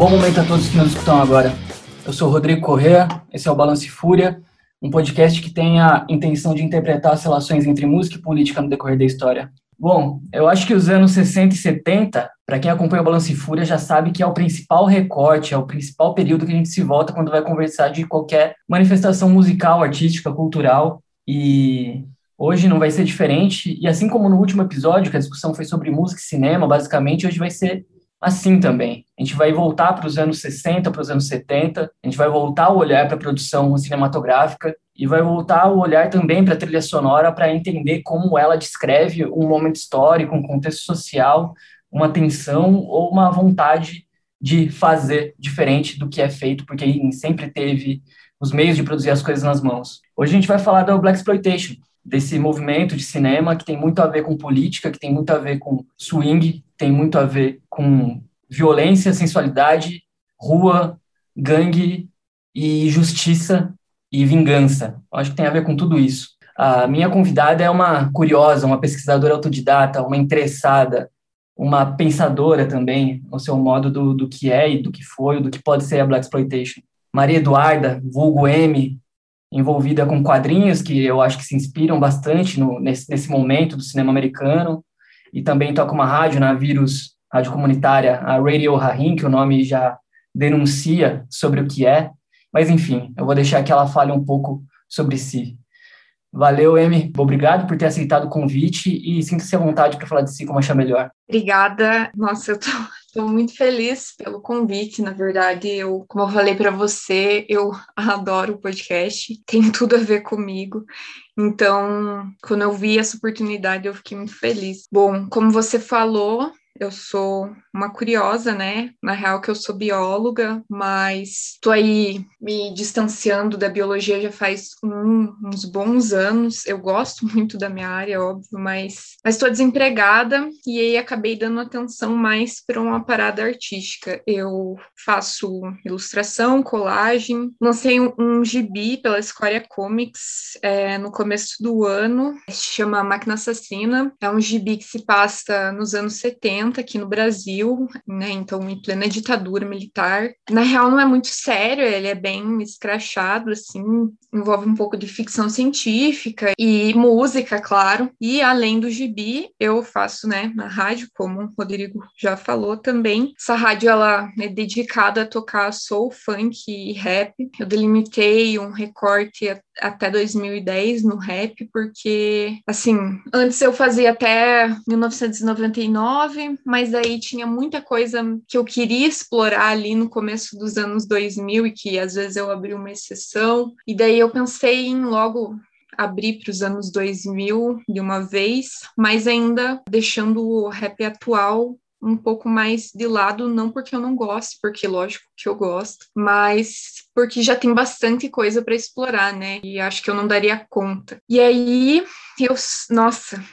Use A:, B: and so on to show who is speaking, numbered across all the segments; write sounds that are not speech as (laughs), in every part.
A: bom momento a todos que nos escutam agora. Eu sou Rodrigo Correa, esse é o Balance Fúria, um podcast que tem a intenção de interpretar as relações entre música e política no decorrer da história. Bom, eu acho que os anos 60 e 70, para quem acompanha o Balance Fúria, já sabe que é o principal recorte, é o principal período que a gente se volta quando vai conversar de qualquer manifestação musical, artística, cultural. E hoje não vai ser diferente. E assim como no último episódio, que a discussão foi sobre música e cinema, basicamente, hoje vai ser assim também. A gente vai voltar para os anos 60, para os anos 70, a gente vai voltar o olhar para a produção cinematográfica e vai voltar o olhar também para a trilha sonora para entender como ela descreve um momento histórico, um contexto social, uma tensão ou uma vontade de fazer diferente do que é feito, porque sempre teve os meios de produzir as coisas nas mãos. Hoje a gente vai falar do Black Exploitation, desse movimento de cinema que tem muito a ver com política, que tem muito a ver com swing, tem muito a ver com violência, sensualidade, rua, gangue e justiça e vingança. Acho que tem a ver com tudo isso. A minha convidada é uma curiosa, uma pesquisadora autodidata, uma interessada, uma pensadora também, no seu modo do, do que é e do que foi, do que pode ser a Black Exploitation. Maria Eduarda, vulgo M, envolvida com quadrinhos que eu acho que se inspiram bastante no, nesse, nesse momento do cinema americano, e também toca uma rádio na Vírus, rádio comunitária, a Radio Rahim, que o nome já denuncia sobre o que é, mas enfim, eu vou deixar que ela fale um pouco sobre si. Valeu, Emi. Obrigado por ter aceitado o convite e sinta-se à vontade para falar de si como achar melhor.
B: Obrigada. Nossa, eu tô, tô muito feliz pelo convite. Na verdade, eu, como eu falei para você, eu (laughs) adoro o podcast, tem (laughs) tudo a ver comigo. Então, quando eu vi essa oportunidade, eu fiquei muito feliz. Bom, como você falou, eu sou uma curiosa, né? Na real que eu sou bióloga, mas tô aí me distanciando da biologia já faz um, uns bons anos. Eu gosto (laughs) muito da minha área, óbvio, mas mas estou desempregada e aí acabei dando atenção mais para uma parada artística. Eu faço ilustração, colagem, lancei um, um gibi pela Square Comics é, no começo do ano, se chama Máquina Assassina. É um gibi que se passa nos anos 70 aqui no Brasil né? Então, em plena ditadura militar. Na real, não é muito sério, ele é bem escrachado, assim, envolve um pouco de ficção científica e música, claro. E além do gibi, eu faço, né, na rádio, como o Rodrigo já falou também. Essa rádio, ela é dedicada a tocar soul, funk e rap. Eu delimitei um recorte até 2010 no rap, porque, assim, antes eu fazia até 1999, mas aí tinha muita coisa que eu queria explorar ali no começo dos anos 2000 e que às vezes eu abri uma exceção. E daí eu pensei em logo abrir para os anos 2000 de uma vez, mas ainda deixando o rap atual um pouco mais de lado, não porque eu não gosto, porque lógico que eu gosto, mas porque já tem bastante coisa para explorar, né? E acho que eu não daria conta. E aí, eu, nossa,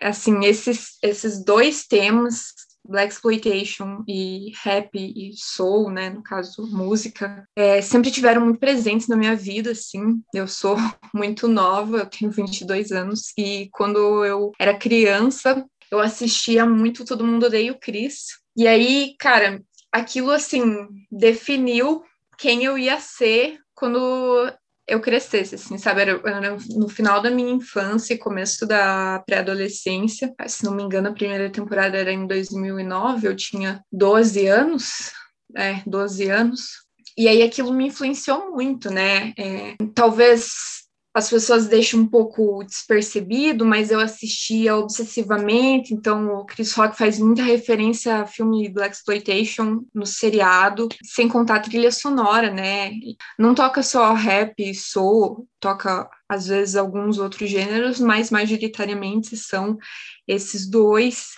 B: assim, esses, esses dois temas Black Exploitation e rap e soul, né, no caso música, é, sempre tiveram muito presentes na minha vida, assim. Eu sou (laughs) muito nova, eu tenho 22 anos e quando eu era criança, eu assistia muito Todo Mundo Odeia o Chris. E aí, cara, aquilo assim definiu quem eu ia ser quando eu crescesse, assim, sabe? Era, era, no final da minha infância e começo da pré-adolescência. Se não me engano, a primeira temporada era em 2009, eu tinha 12 anos, é, 12 anos. E aí aquilo me influenciou muito, né? É, talvez as pessoas deixam um pouco despercebido, mas eu assistia obsessivamente, então o Chris Rock faz muita referência a filme Black Exploitation no seriado, sem contar a trilha sonora, né? Não toca só rap soul, toca às vezes alguns outros gêneros, mas majoritariamente são esses dois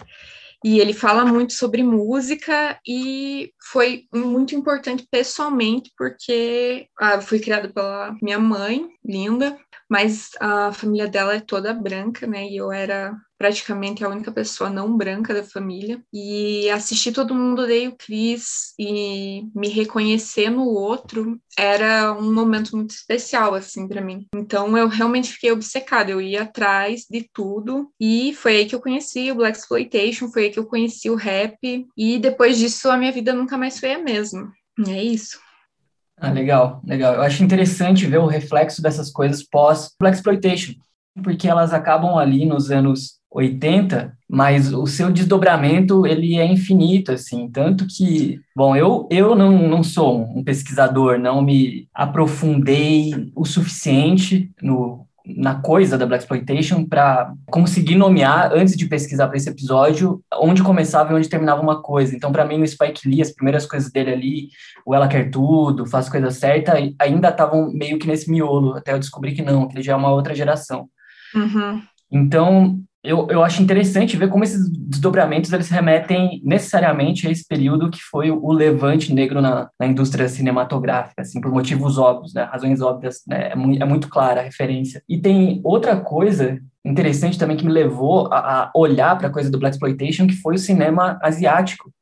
B: e ele fala muito sobre música e foi muito importante pessoalmente porque ah, fui criada pela minha mãe, linda, mas a família dela é toda branca, né? E eu era praticamente a única pessoa não branca da família. E assistir todo mundo odeia o Chris e me reconhecer no outro era um momento muito especial, assim, para mim. Então eu realmente fiquei obcecada, eu ia atrás de tudo. E foi aí que eu conheci o Black Exploitation, foi aí que eu conheci o rap. E depois disso a minha vida nunca mais foi a mesma. É isso.
A: Ah, legal, legal. Eu acho interessante ver o reflexo dessas coisas pós Black Exploitation, porque elas acabam ali nos anos 80, mas o seu desdobramento ele é infinito, assim, tanto que, bom, eu, eu não, não sou um pesquisador, não me aprofundei o suficiente no, na coisa da Black Exploitation para conseguir nomear, antes de pesquisar para esse episódio, onde começava e onde terminava uma coisa. Então, para mim, o Spike Lee, as primeiras coisas dele ali, o Ela Quer Tudo, Faz Coisa Certa, ainda estavam meio que nesse miolo, até eu descobri que não, que ele já é uma outra geração.
B: Uhum.
A: Então, eu, eu acho interessante ver como esses desdobramentos eles remetem necessariamente a esse período que foi o levante negro na, na indústria cinematográfica, assim, por motivos óbvios, né, razões óbvias, né, é, muito, é muito clara a referência. E tem outra coisa interessante também que me levou a, a olhar para a coisa do Black Exploitation, que foi o cinema asiático,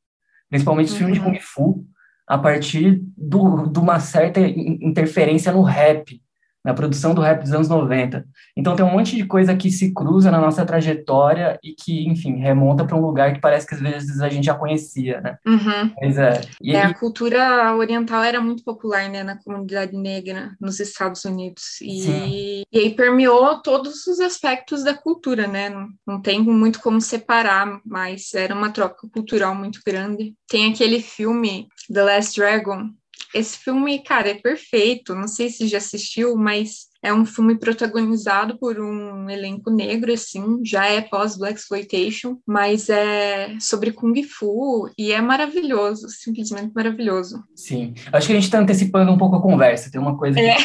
A: principalmente os uhum. filmes de Kung Fu, a partir do, de uma certa interferência no rap, na produção do rap dos anos 90. Então tem um monte de coisa que se cruza na nossa trajetória e que, enfim, remonta para um lugar que parece que às vezes a gente já conhecia, né?
B: Uhum.
A: Mas, é,
B: e é, a cultura oriental era muito popular, né, na comunidade negra nos Estados Unidos. E, e aí permeou todos os aspectos da cultura, né? Não, não tem muito como separar, mas era uma troca cultural muito grande. Tem aquele filme The Last Dragon, esse filme, cara, é perfeito. Não sei se já assistiu, mas é um filme protagonizado por um elenco negro, assim, já é pós-Black Exploitation, mas é sobre Kung Fu e é maravilhoso, simplesmente maravilhoso.
A: Sim, acho que a gente está antecipando um pouco a conversa. Tem uma coisa é. que,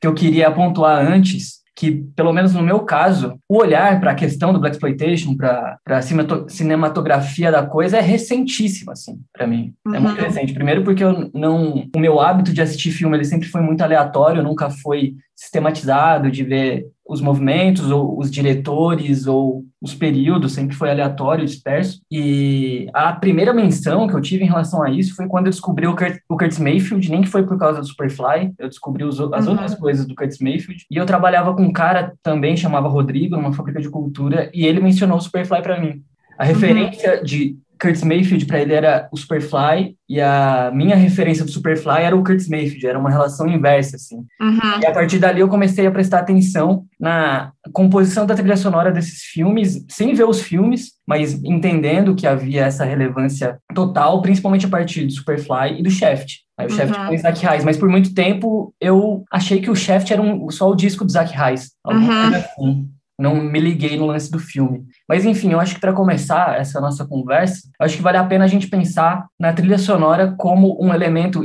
A: que eu queria pontuar antes, que, pelo menos no meu caso, o olhar para a questão do Black Exploitation, para a cinematografia da coisa é recentíssimo, assim, para mim. Uhum. É muito uhum. recente. Primeiro porque eu não... O meu hábito de assistir filme, ele sempre foi muito aleatório, nunca foi sistematizado de ver os movimentos, ou os diretores, ou os períodos, sempre foi aleatório, disperso. E a primeira menção que eu tive em relação a isso foi quando eu descobri o, Kurt, o Curtis Mayfield, nem que foi por causa do Superfly, eu descobri os, as uhum. outras coisas do Curtis Mayfield. E eu trabalhava com um cara também, chamava Rodrigo, numa fábrica de cultura, e ele mencionou o Superfly para mim. A referência uhum. de Curtis Mayfield para ele era o Superfly e a minha referência do Superfly era o Curtis Mayfield, era uma relação inversa, assim.
B: Uhum.
A: E a partir dali eu comecei a prestar atenção na composição da trilha sonora desses filmes, sem ver os filmes, mas entendendo que havia essa relevância total, principalmente a partir do Superfly e do Shaft. Aí o Shaft uhum. com o Zack Reis, mas por muito tempo eu achei que o Shaft era um, só o disco do Zack Reis, alguma uhum. coisa assim não me liguei no lance do filme. Mas enfim, eu acho que para começar essa nossa conversa, acho que vale a pena a gente pensar na trilha sonora como um elemento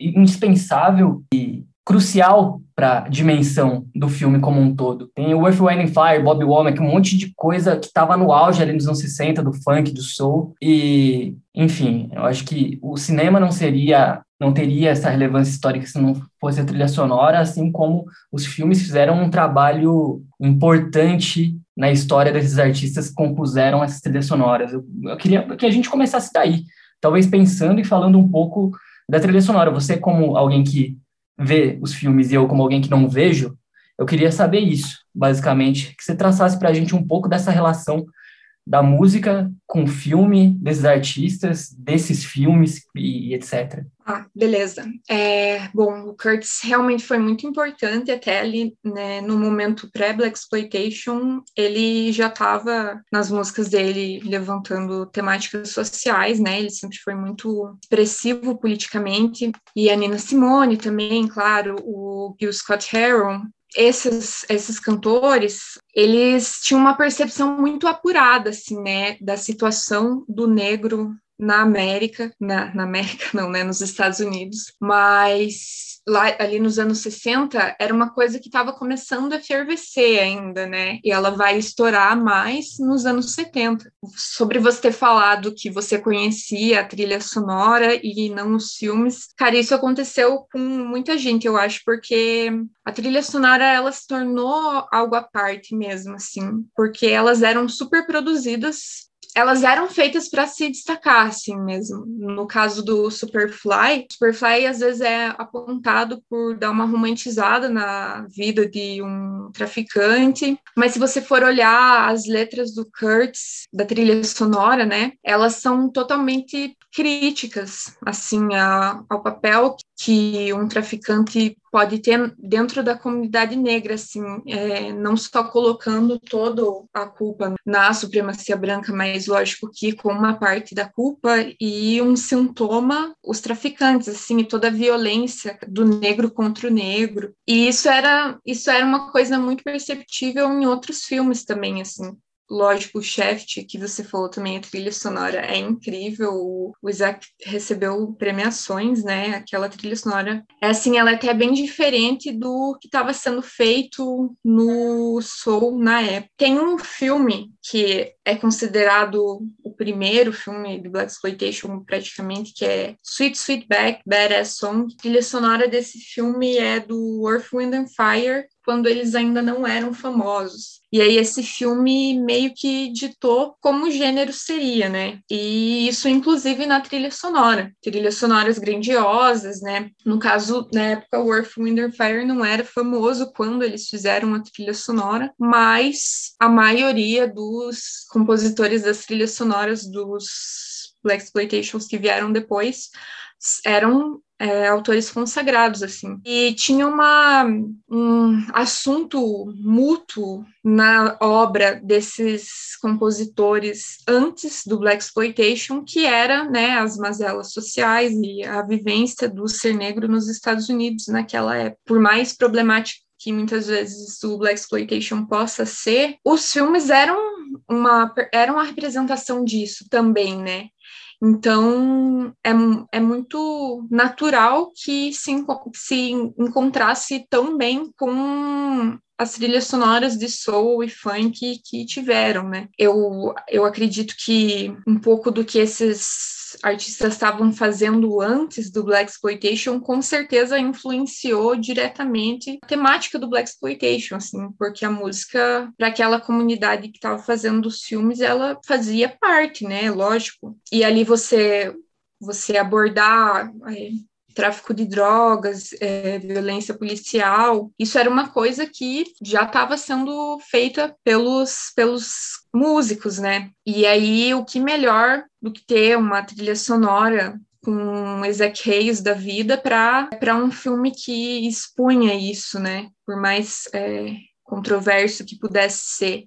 A: indispensável e crucial para a dimensão do filme como um todo. Tem o Earth, Wind Fire, Bob Womack, um monte de coisa que estava no auge ali nos anos 60, do funk, do soul, e, enfim, eu acho que o cinema não seria, não teria essa relevância histórica se não fosse a trilha sonora, assim como os filmes fizeram um trabalho importante na história desses artistas que compuseram essas trilhas sonoras. Eu, eu queria que a gente começasse daí, talvez pensando e falando um pouco da trilha sonora. Você, como alguém que vê os filmes e eu como alguém que não vejo, eu queria saber isso, basicamente, que você traçasse para a gente um pouco dessa relação da música com filme, desses artistas, desses filmes e etc.
B: Ah, beleza. É, bom, o Curtis realmente foi muito importante até ali, né, no momento pré-Black Exploitation, ele já estava nas músicas dele levantando temáticas sociais, né, ele sempre foi muito expressivo politicamente, e a Nina Simone também, claro, o Gil Scott Heron, esses, esses cantores, eles tinham uma percepção muito apurada, assim, né, da situação do negro na América, na, na América (laughs) não, né, nos Estados Unidos, mas lá ali nos anos 60 era uma coisa que estava começando a fervescer ainda, né? E ela vai estourar mais nos anos 70. Sobre você ter falado que você conhecia a trilha sonora e não os filmes, cara, isso aconteceu com muita gente, eu acho, porque a trilha sonora ela se tornou algo à parte mesmo, assim, porque elas eram super produzidas elas eram feitas para se destacar, assim mesmo. No caso do Superfly, Superfly às vezes é apontado por dar uma romantizada na vida de um traficante, mas se você for olhar as letras do Kurtz, da trilha sonora, né, elas são totalmente críticas, assim, a, ao papel que um traficante pode ter dentro da comunidade negra, assim, é, não só colocando toda a culpa na supremacia branca, mas lógico que com uma parte da culpa e um sintoma os traficantes, assim, toda a violência do negro contra o negro. E isso era isso era uma coisa muito perceptível em outros filmes também, assim lógico, o Shaft, que você falou também, a trilha sonora é incrível. O Isaac recebeu premiações, né? Aquela trilha sonora. É assim, ela é até bem diferente do que estava sendo feito no Soul na época. Tem um filme que é considerado o primeiro filme de Black Exploitation, praticamente, que é Sweet Sweetback, Badass Song. A trilha sonora desse filme é do Earth, Wind and Fire, quando eles ainda não eram famosos. E aí esse filme meio que ditou como o gênero seria, né? E isso inclusive na trilha sonora, trilhas sonoras grandiosas, né? No caso, na época o Earth, Wind and Fire não era famoso quando eles fizeram a trilha sonora, mas a maioria dos compositores das trilhas sonoras dos Black Exploitations que vieram depois eram é, autores consagrados, assim. E tinha uma, um assunto mútuo na obra desses compositores antes do Black Exploitation, que era né, as mazelas sociais e a vivência do ser negro nos Estados Unidos naquela época. Por mais problemático que muitas vezes o Black Exploitation possa ser, os filmes eram uma, eram a representação disso também, né? Então, é, é muito natural que se, se encontrasse tão bem com as trilhas sonoras de soul e funk que tiveram, né? Eu, eu acredito que um pouco do que esses artistas estavam fazendo antes do Black Exploitation com certeza influenciou diretamente a temática do Black Exploitation, assim, porque a música para aquela comunidade que estava fazendo os filmes, ela fazia parte, né? Lógico. E ali você você abordar é, tráfico de drogas, é, violência policial. Isso era uma coisa que já estava sendo feita pelos, pelos músicos, né? E aí, o que melhor do que ter uma trilha sonora com Isaac Hayes da vida para um filme que expunha isso, né? Por mais é, controverso que pudesse ser.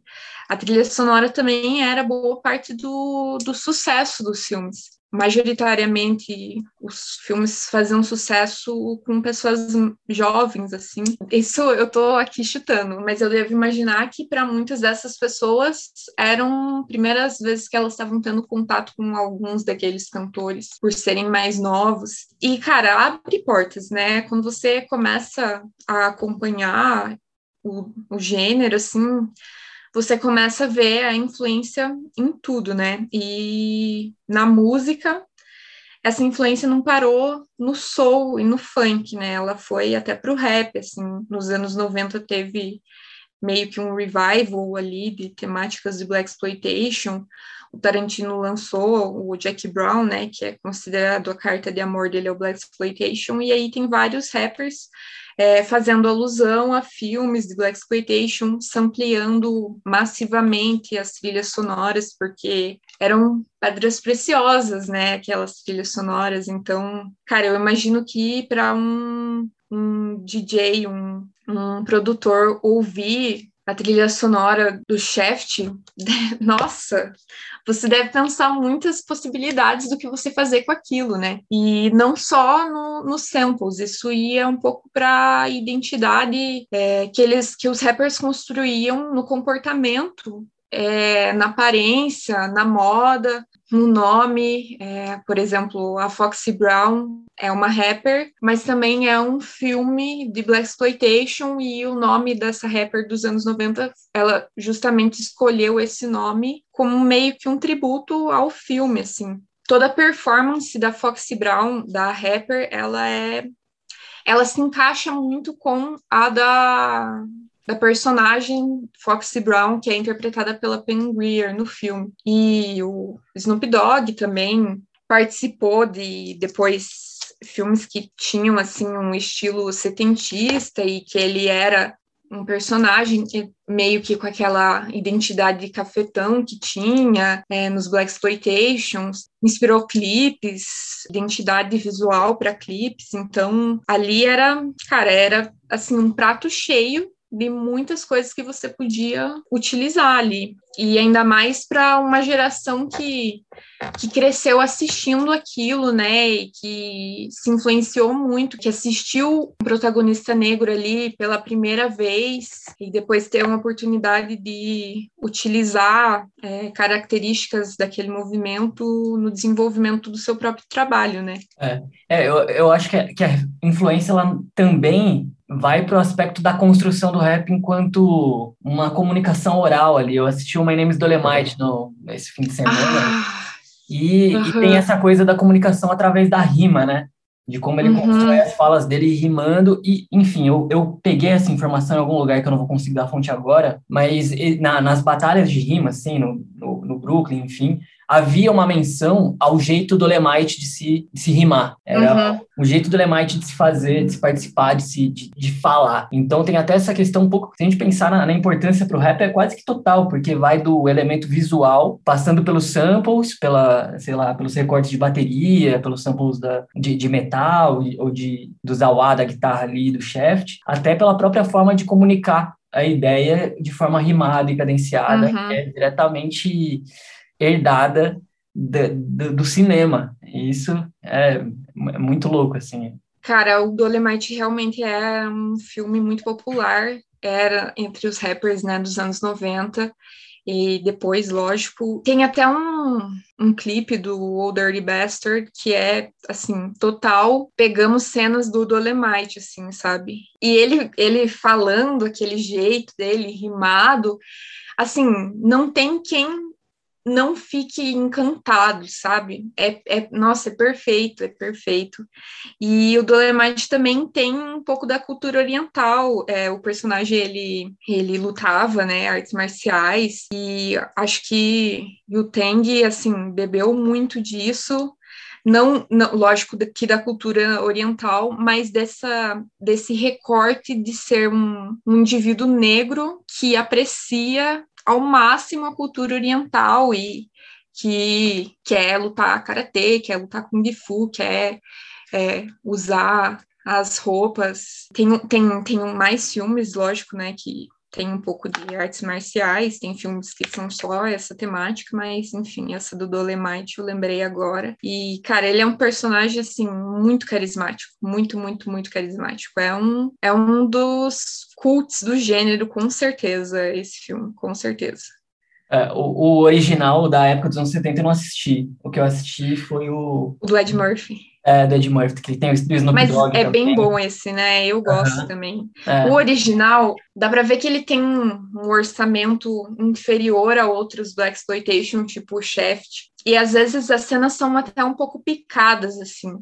B: A trilha sonora também era boa parte do, do sucesso dos filmes majoritariamente os filmes faziam sucesso com pessoas jovens assim. Isso eu tô aqui chutando, mas eu devo imaginar que para muitas dessas pessoas eram primeiras vezes que elas estavam tendo contato com alguns daqueles cantores por serem mais novos. E cara, abre portas, né? Quando você começa a acompanhar o, o gênero assim, você começa a ver a influência em tudo, né? E na música, essa influência não parou no soul e no funk, né? Ela foi até para o rap, assim. Nos anos 90 teve meio que um revival ali de temáticas de black exploitation. O Tarantino lançou o Jack Brown, né, que é considerado a carta de amor dele ao black exploitation, e aí tem vários rappers é, fazendo alusão a filmes de Black Exploitation, ampliando massivamente as trilhas sonoras, porque eram pedras preciosas, né? Aquelas trilhas sonoras. Então, cara, eu imagino que para um, um DJ, um, um produtor ouvir a trilha sonora do Shaft, (laughs) nossa, você deve pensar muitas possibilidades do que você fazer com aquilo, né? E não só nos no samples, isso ia um pouco para a identidade é, que eles, que os rappers construíam no comportamento é, na aparência, na moda. No nome, é, por exemplo, a Foxy Brown é uma rapper, mas também é um filme de Black Exploitation e o nome dessa rapper dos anos 90, ela justamente escolheu esse nome como meio que um tributo ao filme, assim. Toda a performance da Foxy Brown, da rapper, ela é ela se encaixa muito com a da da personagem Foxy Brown, que é interpretada pela Pen Greer no filme. E o Snoop Dogg também participou de depois filmes que tinham assim um estilo setentista e que ele era um personagem meio que com aquela identidade de cafetão que tinha é, nos Black Exploitations, inspirou clipes, identidade visual para clipes, então ali era, cara, era assim um prato cheio de muitas coisas que você podia utilizar ali. E ainda mais para uma geração que, que cresceu assistindo aquilo, né? E que se influenciou muito, que assistiu um protagonista negro ali pela primeira vez e depois ter uma oportunidade de utilizar é, características daquele movimento no desenvolvimento do seu próprio trabalho, né?
A: É, é eu, eu acho que, a, que a influência ela também vai para o aspecto da construção do rap enquanto uma comunicação oral ali. Eu assisti o My Name is Dolemite no, nesse fim de semana. Ah, e, e, tem essa coisa da comunicação através da rima, né? De como ele uhum. constrói as falas dele rimando. E, enfim, eu, eu peguei essa informação em algum lugar que eu não vou conseguir dar a fonte agora, mas na, nas batalhas de rima, assim, no, no, no Brooklyn, enfim, havia uma menção ao jeito do Lemite de se, de se rimar. Era uhum. o jeito do Lemite de se fazer, de se participar, de se de, de falar. Então tem até essa questão um pouco, se a gente pensar na, na importância para o rap, é quase que total, porque vai do elemento visual, passando pelos samples, pela, sei lá, pelos recortes de bateria, pelos samples da, de, de metal ou de, do zawá da guitarra ali, do shaft, até pela própria forma de comunicar a ideia de forma rimada e cadenciada, uhum. que é diretamente herdada do, do, do cinema. Isso é, é muito louco, assim.
B: Cara, o Dolemite realmente é um filme muito popular, era entre os rappers, né, dos anos 90, e depois, lógico, tem até um, um clipe do Old Dirty Bastard que é, assim, total, pegamos cenas do Dolemite, assim, sabe? E ele, ele falando aquele jeito dele, rimado, assim, não tem quem não fique encantado, sabe? É, é, nossa, é perfeito, é perfeito. E o Dolemite também tem um pouco da cultura oriental. É, o personagem ele, ele lutava, né, artes marciais e acho que o Teng assim bebeu muito disso. Não, não, lógico que da cultura oriental, mas dessa desse recorte de ser um, um indivíduo negro que aprecia ao máximo a cultura oriental e que quer lutar karatê, quer lutar kung fu, quer é, usar as roupas. Tem, tem, tem mais filmes, lógico, né, que tem um pouco de artes marciais, tem filmes que são só essa temática, mas enfim, essa do Dolemite eu lembrei agora. E, cara, ele é um personagem, assim, muito carismático, muito, muito, muito carismático. É um, é um dos cults do gênero, com certeza, esse filme, com certeza.
A: É, o, o, original da época dos anos 70 eu não assisti. O que eu assisti foi o.
B: O do Ed Murphy.
A: É, do Ed Murphy, que tem o Snoop
B: Mas
A: Dogg.
B: Mas é bem bom esse, né? Eu gosto uhum. também. É. O original, dá pra ver que ele tem um, um orçamento inferior a outros do Exploitation, tipo o Shaft. E às vezes as cenas são até um pouco picadas, assim.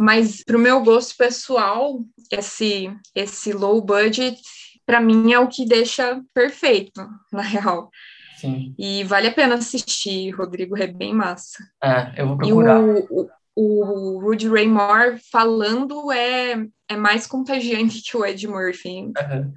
B: Mas pro meu gosto pessoal, esse, esse low budget, para mim, é o que deixa perfeito, (laughs) na real.
A: Sim.
B: E vale a pena assistir, Rodrigo, é bem massa.
A: É, eu vou procurar.
B: E o, o, o Rudy Ray Moore falando é, é mais contagiante (laughs) que o Ed Murphy.
A: Uhum.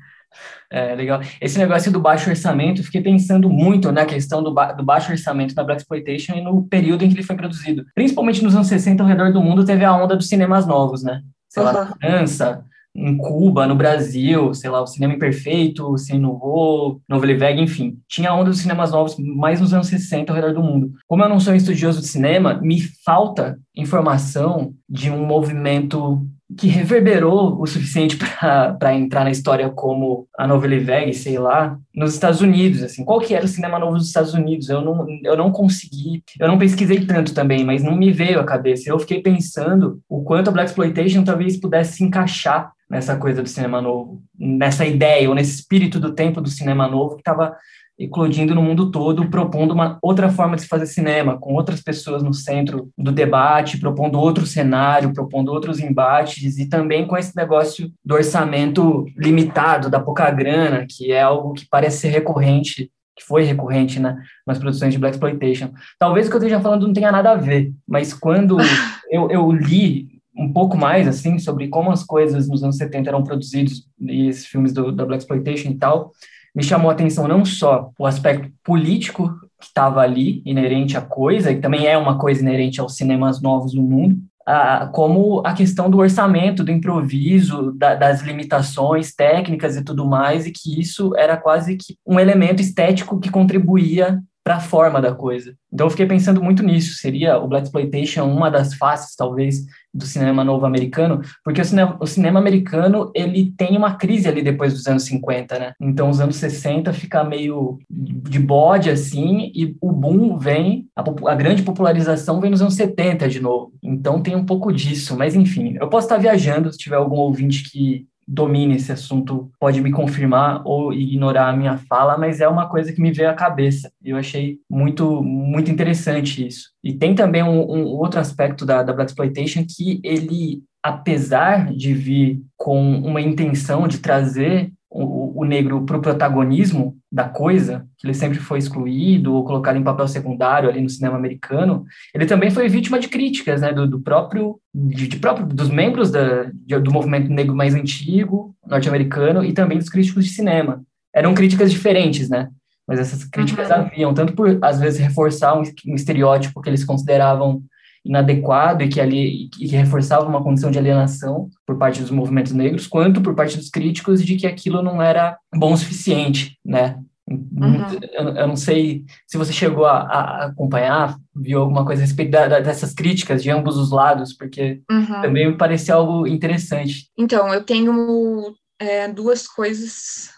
A: É, legal. Esse negócio do baixo orçamento, fiquei pensando muito na questão do, ba do baixo orçamento da Black Exploitation e no período em que ele foi produzido. Principalmente nos anos 60, ao redor do mundo, teve a onda dos cinemas novos, né? Sei lá, na França, em Cuba, no Brasil, sei lá, o Cinema Imperfeito, o Cine Nouveau, Nouvelle enfim. Tinha onda dos cinemas novos mais nos anos 60 ao redor do mundo. Como eu não sou estudioso de cinema, me falta informação de um movimento que reverberou o suficiente para entrar na história como a novela Vague, sei lá, nos Estados Unidos, assim. Qual que era o cinema novo dos Estados Unidos? Eu não, eu não consegui, eu não pesquisei tanto também, mas não me veio à cabeça. Eu fiquei pensando o quanto a Black Exploitation talvez pudesse se encaixar nessa coisa do cinema novo, nessa ideia ou nesse espírito do tempo do cinema novo que estava eclodindo no mundo todo, propondo uma outra forma de se fazer cinema, com outras pessoas no centro do debate, propondo outro cenário, propondo outros embates, e também com esse negócio do orçamento limitado, da pouca grana, que é algo que parece ser recorrente, que foi recorrente né, nas produções de Black Exploitation. Talvez o que eu esteja falando não tenha nada a ver, mas quando (laughs) eu, eu li um pouco mais assim sobre como as coisas nos anos 70 eram produzidos e esses filmes do, da Black Exploitation e tal, me chamou a atenção não só o aspecto político que estava ali, inerente à coisa, e também é uma coisa inerente aos cinemas novos do mundo, a, como a questão do orçamento, do improviso, da, das limitações técnicas e tudo mais, e que isso era quase que um elemento estético que contribuía para a forma da coisa. Então eu fiquei pensando muito nisso. Seria o Black Exploitation uma das faces, talvez, do cinema novo americano? Porque o cinema, o cinema americano ele tem uma crise ali depois dos anos 50, né? Então os anos 60 fica meio de bode assim e o boom vem, a, a grande popularização vem nos anos 70 de novo. Então tem um pouco disso. Mas enfim, eu posso estar viajando se tiver algum ouvinte que domine esse assunto pode me confirmar ou ignorar a minha fala, mas é uma coisa que me veio à cabeça. Eu achei muito muito interessante isso. E tem também um, um outro aspecto da, da Black Exploitation que ele, apesar de vir com uma intenção de trazer o, o negro para o protagonismo da coisa, que ele sempre foi excluído ou colocado em papel secundário ali no cinema americano, ele também foi vítima de críticas, né, do, do próprio, de, de, próprio, dos membros da, de, do movimento negro mais antigo norte-americano e também dos críticos de cinema. Eram críticas diferentes, né? Mas essas críticas uhum. haviam tanto por às vezes reforçar um, um estereótipo que eles consideravam inadequado e que ali e que reforçava uma condição de alienação por parte dos movimentos negros, quanto por parte dos críticos de que aquilo não era bom o suficiente, né? Uhum. Eu, eu, não sei se você chegou a, a, acompanhar, viu alguma coisa a respeito da, da, dessas críticas de ambos os lados, porque uhum. também me pareceu algo interessante.
B: Então, eu tenho é, duas coisas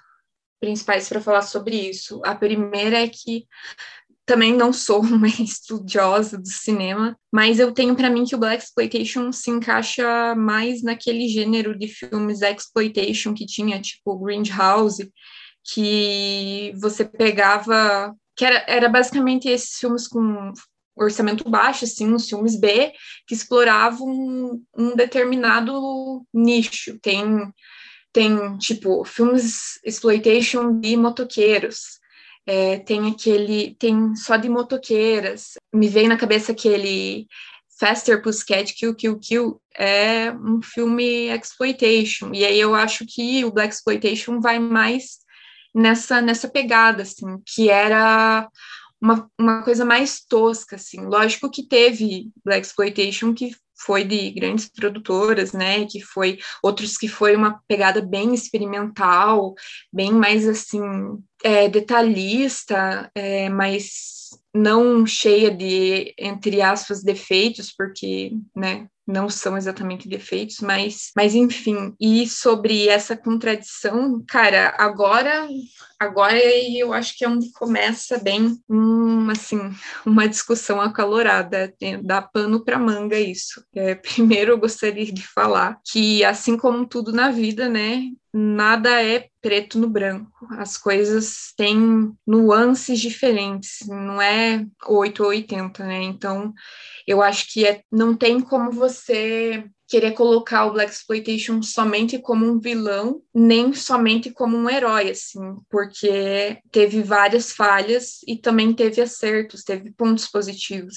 B: principais para falar sobre isso. A primeira é que também não sou (laughs) uma estudiosa do cinema, mas eu tenho para mim que o Black Exploitation se encaixa mais naquele gênero de filmes exploitation que tinha, tipo Grindhouse, que você pegava, que era, era basicamente esses filmes com orçamento baixo, assim, os filmes B, que exploravam um, um determinado nicho. Tem tem tipo filmes exploitation de motoqueiros, é, tem aquele, tem só de motoqueiras. Me veio na cabeça aquele Faster Pussycat Kill Kill Kill é um filme exploitation. E aí eu acho que o Black Exploitation vai mais nessa nessa pegada assim, que era uma, uma coisa mais tosca assim. Lógico que teve Black Exploitation que foi de grandes produtoras, né, que foi outros que foi uma pegada bem experimental, bem mais assim é, detalhista, é, mas não cheia de entre aspas defeitos, porque, né, não são exatamente defeitos, mas, mas enfim. E sobre essa contradição, cara, agora, agora eu acho que é onde começa bem um, assim, (laughs) uma discussão acalorada, dá pano para manga isso. (laughs) É, primeiro eu gostaria de falar que assim como tudo na vida, né, nada é preto no branco. As coisas têm nuances diferentes, não é 8 ou 80, né? Então, eu acho que é, não tem como você querer colocar o Black Exploitation somente como um vilão, nem somente como um herói, assim, porque teve várias falhas e também teve acertos, teve pontos positivos.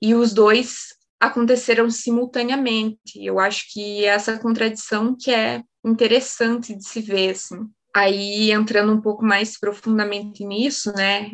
B: E os dois aconteceram simultaneamente. Eu acho que essa contradição que é interessante de se ver, assim. Aí, entrando um pouco mais profundamente nisso, né,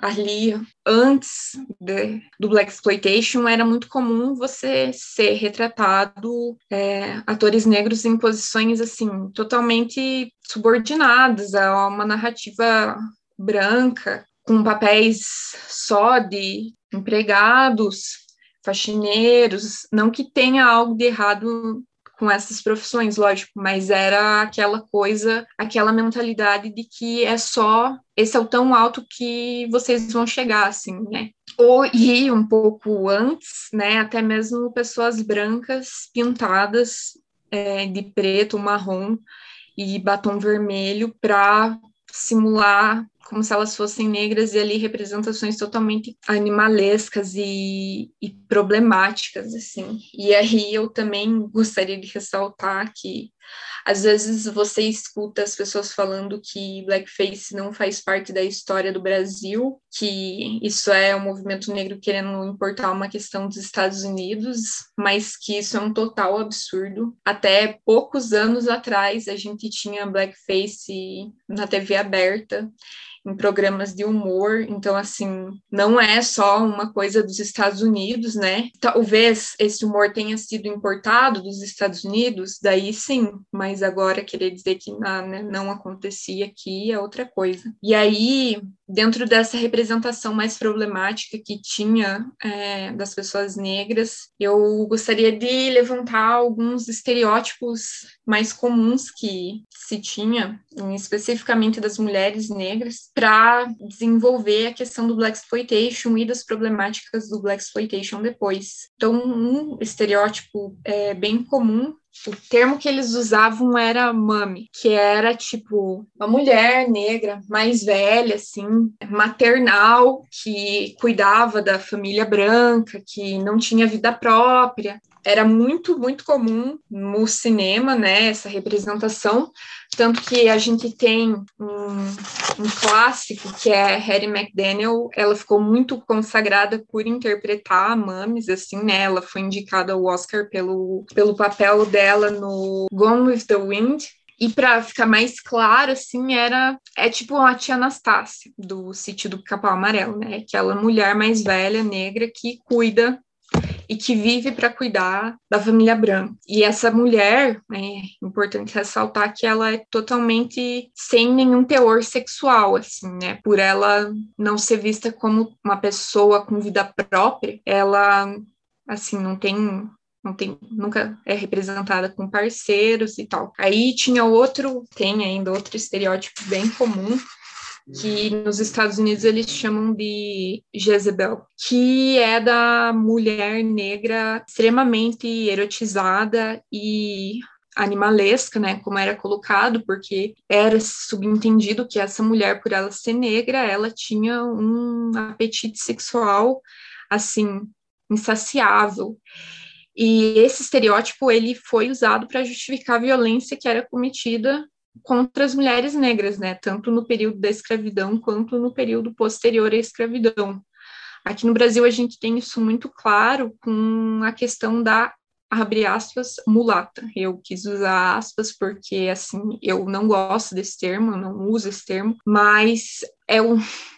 B: ali, antes de, do Black Exploitation, era muito comum você ser retratado é, atores negros em posições, assim, totalmente subordinadas a uma narrativa branca, com papéis só de empregados, faxineiros, não que tenha algo de errado com essas profissões, lógico, mas era aquela coisa, aquela mentalidade de que é só esse é o tão alto que vocês vão chegar, assim, né? Ou ir um pouco antes, né? Até mesmo pessoas brancas pintadas é, de preto, marrom e batom vermelho para simular como se elas fossem negras e ali representações totalmente animalescas e, e, problemáticas assim. E aí eu também gostaria de ressaltar que às vezes você escuta as pessoas falando que blackface não faz parte da história do Brasil, que isso é o um movimento negro querendo importar uma questão dos Estados Unidos, mas que isso é um total absurdo. Até poucos anos atrás a gente tinha blackface na TV aberta em programas de humor. Então, assim, não é só uma coisa dos Estados Unidos, né? Talvez esse humor tenha sido importado dos Estados Unidos, daí sim, mas agora querer dizer que não, né, não acontecia aqui é outra coisa. E aí, dentro dessa representação mais problemática que tinha é, das pessoas negras, eu gostaria de levantar alguns estereótipos mais comuns que se tinha, especificamente das mulheres negras, para desenvolver a questão do black exploitation e das problemáticas do black exploitation depois. Então, um estereótipo é, bem comum o termo que eles usavam era mami, que era tipo uma mulher negra mais velha, assim, maternal, que cuidava da família branca, que não tinha vida própria. Era muito, muito comum no cinema, né, essa representação, tanto que a gente tem um, um clássico que é Harry McDaniel, ela ficou muito consagrada por interpretar a Mames, assim, né? Ela foi indicada ao Oscar pelo, pelo papel dela no Gone with the Wind, e para ficar mais claro, assim, era é tipo a tia Anastácia do sítio do Capão Amarelo, né? Aquela mulher mais velha, negra, que cuida e que vive para cuidar da família branca. E essa mulher, é importante ressaltar que ela é totalmente sem nenhum teor sexual, assim, né? Por ela não ser vista como uma pessoa com vida própria, ela, assim, não tem não tem, nunca é representada com parceiros e tal. Aí tinha outro, tem ainda outro estereótipo bem comum, que nos Estados Unidos eles chamam de Jezebel, que é da mulher negra extremamente erotizada e animalesca, né, como era colocado, porque era subentendido que essa mulher, por ela ser negra, ela tinha um apetite sexual, assim, insaciável. E esse estereótipo, ele foi usado para justificar a violência que era cometida contra as mulheres negras, né, tanto no período da escravidão quanto no período posterior à escravidão. Aqui no Brasil a gente tem isso muito claro com a questão da abre aspas mulata. Eu quis usar aspas porque assim, eu não gosto desse termo, eu não uso esse termo, mas é o,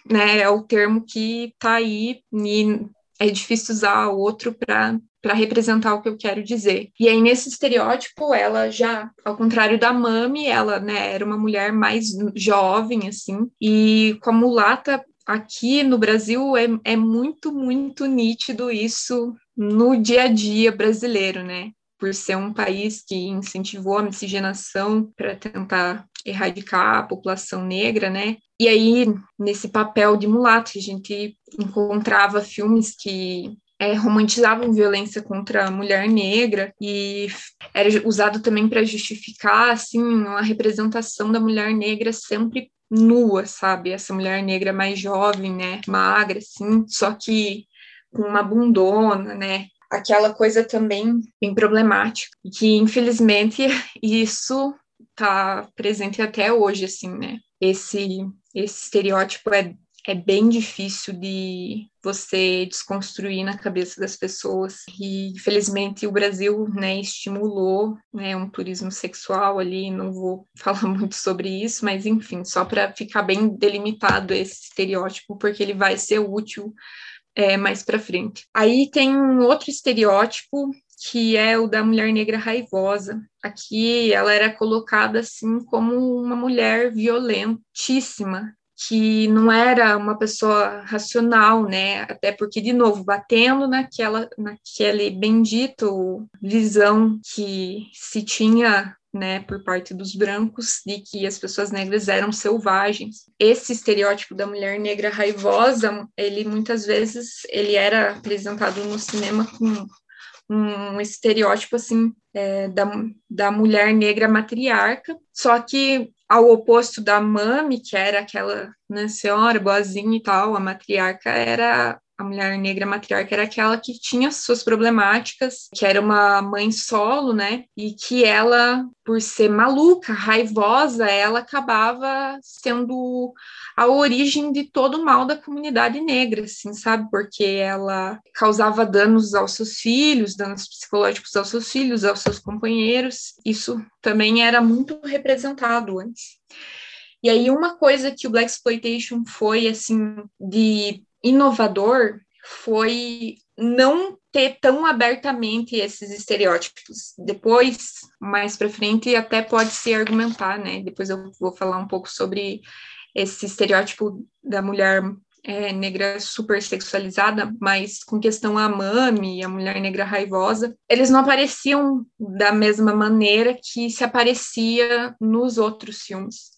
B: né, é o termo que está aí e é difícil usar outro para para representar o que eu quero dizer. E aí, nesse estereótipo, ela já, ao contrário da Mami, ela né, era uma mulher mais jovem, assim, e com a mulata aqui no Brasil é, é muito, muito nítido isso no dia a dia brasileiro, né? Por ser um país que incentivou a miscigenação para tentar erradicar a população negra, né? E aí, nesse papel de mulato, a gente encontrava filmes que é, romantizavam violência contra a mulher negra e era usado também para justificar assim uma representação da mulher negra sempre nua, sabe? Essa mulher negra mais jovem, né, magra assim, só que com uma bundona, né? Aquela coisa também bem problemática, que infelizmente (laughs) isso está presente até hoje, assim, né? Esse esse estereótipo é é bem difícil de você desconstruir na cabeça das pessoas. E, infelizmente, o Brasil né, estimulou né, um turismo sexual ali, não vou (laughs) falar muito sobre isso, mas, enfim, só para ficar bem delimitado esse estereótipo, porque ele vai ser útil é, mais para frente. Aí tem um outro estereótipo que é o da mulher negra raivosa. Aqui ela era colocada assim como uma mulher violentíssima, que não era uma pessoa racional, né? Até porque, de novo, batendo naquela, naquele bendito visão que se tinha né, por parte dos brancos, de que as pessoas negras eram selvagens. Esse estereótipo da mulher negra raivosa, ele muitas vezes ele era apresentado no cinema com um estereótipo assim é, da, da mulher negra matriarca, só que ao oposto da Mami, que era aquela né, senhora boazinha e tal, a matriarca era a mulher negra matriarca era aquela que tinha suas problemáticas, que era uma mãe solo, né? E que ela, por ser maluca, raivosa, ela acabava sendo a origem de todo o mal da comunidade negra, assim, sabe? Porque ela causava danos aos seus filhos, danos psicológicos aos seus filhos, aos seus companheiros. Isso também era muito representado antes. E aí uma coisa que o Black Exploitation foi assim de inovador foi não ter tão abertamente esses estereótipos. Depois, mais para frente, até pode se argumentar, né? Depois eu vou falar um pouco sobre esse estereótipo da mulher é, negra super sexualizada, mas com questão a mami, a mulher negra raivosa, eles não apareciam da mesma maneira que se aparecia nos outros filmes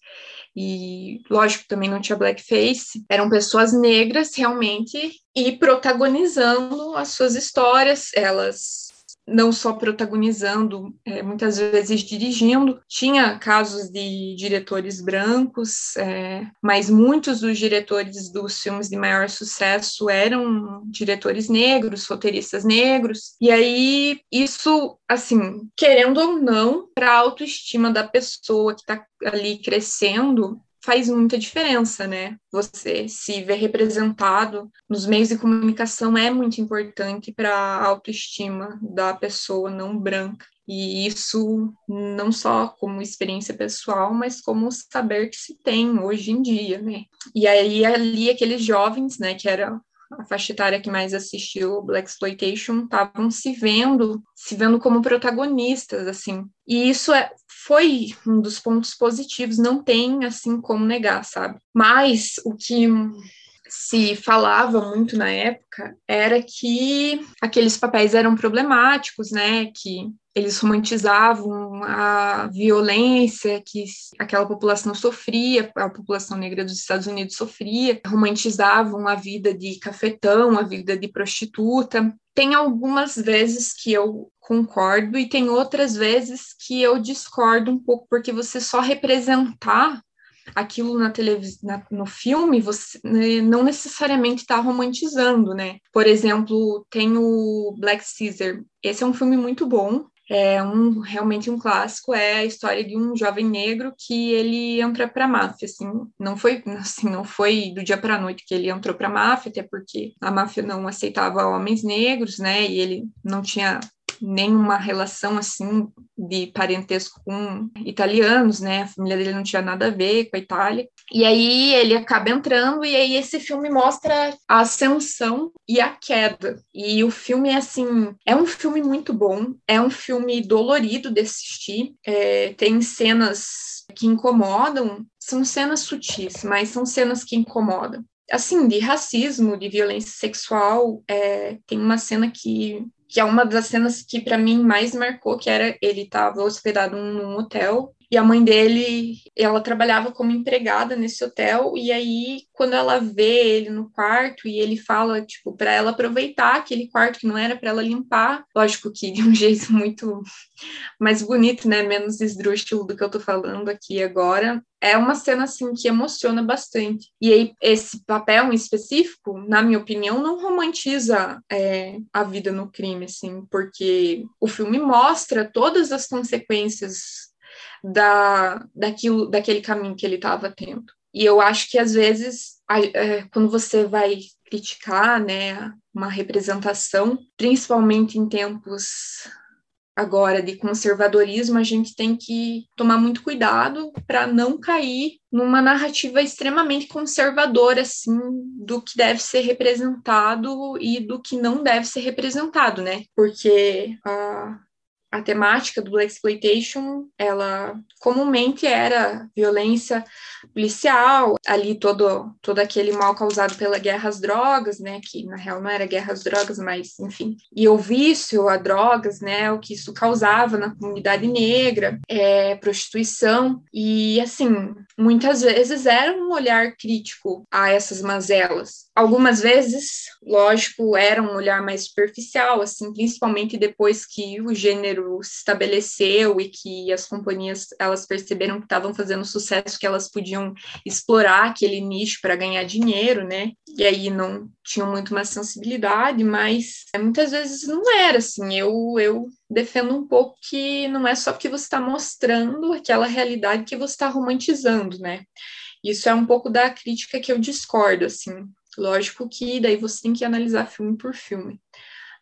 B: e lógico também não tinha blackface, eram pessoas negras realmente e protagonizando as suas histórias, elas não só protagonizando, é, muitas vezes dirigindo. Tinha casos de diretores brancos, é, mas muitos dos diretores dos filmes de maior sucesso eram diretores negros, roteiristas negros. E aí, isso, assim, querendo ou não, para a autoestima da pessoa que está ali crescendo, faz muita diferença, né? Você se ver representado nos meios de comunicação é muito importante para a autoestima da pessoa não branca. E isso não só como experiência pessoal, mas como saber que se tem hoje em dia, né? E aí ali aqueles jovens, né, que era a faixa etária que mais assistiu Black Exploitation estavam se vendo, se vendo como protagonistas, assim. E isso é, foi um dos pontos positivos, não tem assim como negar, sabe? Mas o que se falava muito na época era que aqueles papéis eram problemáticos, né? Que eles romantizavam a violência que aquela população sofria, a população negra dos Estados Unidos sofria, romantizavam a vida de cafetão, a vida de prostituta. Tem algumas vezes que eu concordo e tem outras vezes que eu discordo um pouco, porque você só representar aquilo na televisão, no filme, você né, não necessariamente está romantizando, né? Por exemplo, tem o Black Caesar. Esse é um filme muito bom, é um realmente um clássico é a história de um jovem negro que ele entra para a máfia assim. Não foi (laughs) assim não foi do dia para a noite que ele entrou para a máfia até porque a máfia não aceitava homens negros né e ele não tinha nenhuma relação assim de parentesco com italianos, né? A família dele não tinha nada a ver com a Itália. E aí ele acaba entrando e aí esse filme mostra a ascensão e a queda. E o filme é assim, é um filme muito bom, é um filme dolorido de assistir. É, tem cenas que incomodam, são cenas sutis, mas são cenas que incomodam assim, de racismo, de violência sexual. É, tem uma cena que que é uma das cenas que para mim mais marcou, que era ele estava hospedado num hotel e a mãe dele, ela trabalhava como empregada nesse hotel e aí quando ela vê ele no quarto e ele fala tipo para ela aproveitar aquele quarto que não era para ela limpar, lógico que de um (laughs) jeito muito mais bonito, né, menos esdrúxulo do que eu tô falando aqui agora, é uma cena assim que emociona bastante. E aí esse papel em específico, na minha opinião, não romantiza é, a vida no crime, assim, porque o filme mostra todas as consequências da, daquilo, daquele caminho que ele estava tendo. E eu acho que às vezes, é, quando você vai criticar, né, uma representação, principalmente em tempos agora de conservadorismo, a gente tem que tomar muito cuidado para não cair numa narrativa extremamente conservadora assim do que deve ser representado e do que não deve ser representado, né? Porque a a temática do Black Exploitation, ela comumente era violência policial, ali todo, todo aquele mal causado pela guerra às drogas, né, que na real não era guerra às drogas, mas enfim, e o vício a drogas, né, o que isso causava na comunidade negra, é, prostituição, e assim, muitas vezes era um olhar crítico a essas mazelas. Algumas vezes, lógico, era um olhar mais superficial, assim, principalmente depois que o gênero se estabeleceu e que as companhias elas perceberam que estavam fazendo sucesso, que elas podiam explorar aquele nicho para ganhar dinheiro, né? E aí não tinham muito uma sensibilidade, mas é, muitas vezes não era assim. Eu eu defendo um pouco que não é só porque você está mostrando aquela realidade que você está romantizando, né? Isso é um pouco da crítica que eu discordo, assim. Lógico que daí você tem que analisar filme por filme.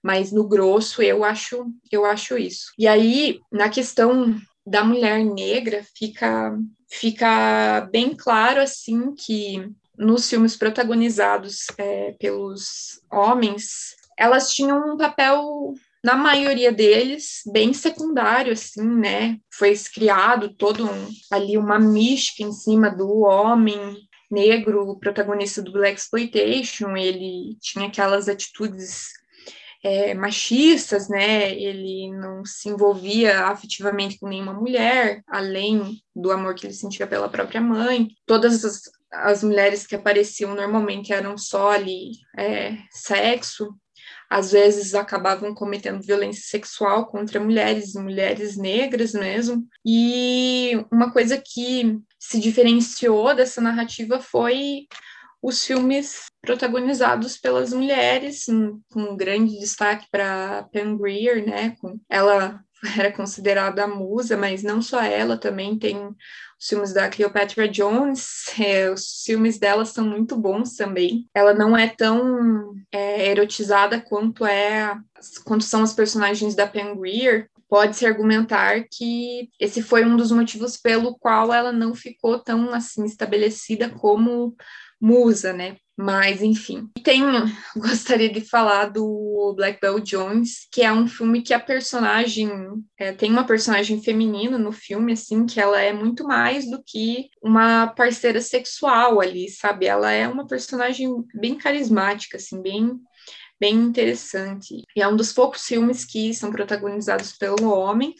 B: Mas no grosso eu acho, eu acho isso. E aí, na questão da mulher negra, fica fica bem claro assim que nos filmes protagonizados é, pelos homens, elas tinham um papel na maioria deles, bem secundário, assim, né? Foi criado todo um, ali uma mística em cima do homem negro, protagonista do Black Exploitation, ele tinha aquelas atitudes é, machistas, né? Ele não se envolvia afetivamente com nenhuma mulher, além do amor que ele sentia pela própria mãe. Todas as, as mulheres que apareciam normalmente eram só ali é, sexo, às vezes acabavam cometendo violência sexual contra mulheres, mulheres negras mesmo. E uma coisa que se diferenciou dessa narrativa foi os filmes protagonizados pelas mulheres, com um grande destaque para Pam Grier, né? Ela (laughs) era considerada a musa, mas não só ela, também tem os filmes da Cleopatra Jones, (laughs) é, os filmes dela são muito bons também. Ela não é tão é, erotizada quanto é quanto são os personagens da Pam Grier. Pode-se argumentar que esse foi um dos motivos pelo qual ela não ficou tão assim estabelecida como musa, né? Mas, enfim. Tem, (laughs) gostaria de falar do Black Bell Jones, que é um filme que a personagem, é, tem uma personagem feminina no filme, assim, que ela é muito mais do que uma parceira sexual ali, sabe? Ela é uma personagem bem carismática, assim, bem bem interessante. E é um dos poucos filmes que são protagonizados pelo homem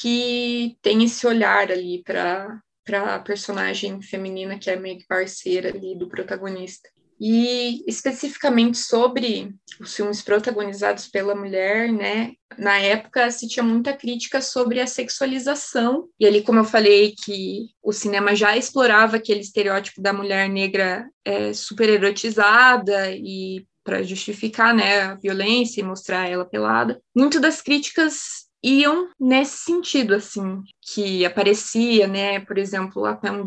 B: que tem esse olhar ali para para a personagem feminina que é meio que parceira ali do protagonista. E especificamente sobre os filmes protagonizados pela mulher, né? Na época se tinha muita crítica sobre a sexualização. E ali, como eu falei, que o cinema já explorava aquele estereótipo da mulher negra é, super erotizada e para justificar né, a violência e mostrar ela pelada. Muito das críticas iam nesse sentido, assim, que aparecia, né, por exemplo, a Pam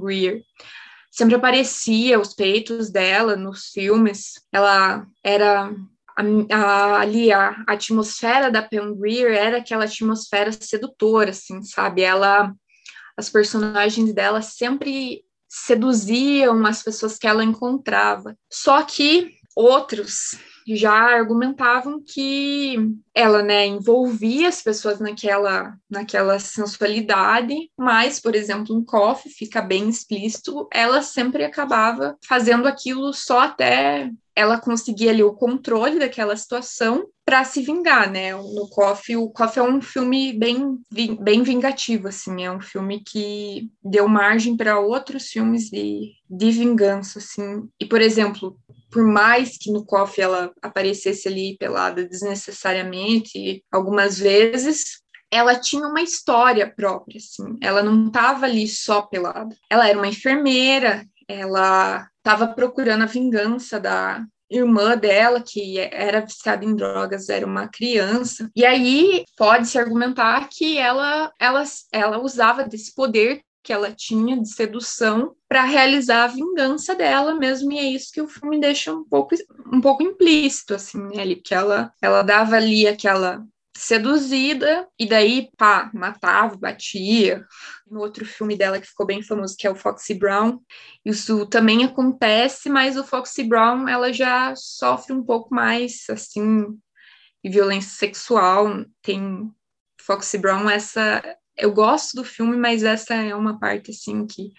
B: sempre aparecia os peitos dela nos filmes, ela era a, a, ali a, a, atmosfera da Pam Grier era aquela atmosfera sedutora, assim, sabe? Ela, as personagens dela sempre seduziam as pessoas que ela encontrava. Só que outros já argumentavam que ela, né, envolvia as pessoas naquela, naquela sensualidade, mas, por exemplo, em Coffee fica bem explícito, ela sempre acabava fazendo aquilo só até ela conseguir ali o controle daquela situação para se vingar, né? No Coffee, o Coffee é um filme bem, bem vingativo, assim, é um filme que deu margem para outros filmes de, de vingança, assim. E, por exemplo, por mais que no Coffee ela aparecesse ali pelada desnecessariamente algumas vezes, ela tinha uma história própria, assim. Ela não estava ali só pelada. Ela era uma enfermeira, ela estava procurando a vingança da irmã dela, que era viciada em drogas, era uma criança. E aí pode-se argumentar que ela, ela, ela usava desse poder que ela tinha de sedução para realizar a vingança dela mesmo, e é isso que o filme deixa um pouco, um pouco implícito, assim, né, ali, que ela, ela dava ali aquela seduzida, e daí, pá, matava, batia. No outro filme dela que ficou bem famoso, que é o Foxy Brown, isso também acontece, mas o Foxy Brown, ela já sofre um pouco mais, assim, violência sexual, tem Foxy Brown, essa eu gosto do filme, mas essa é uma parte assim que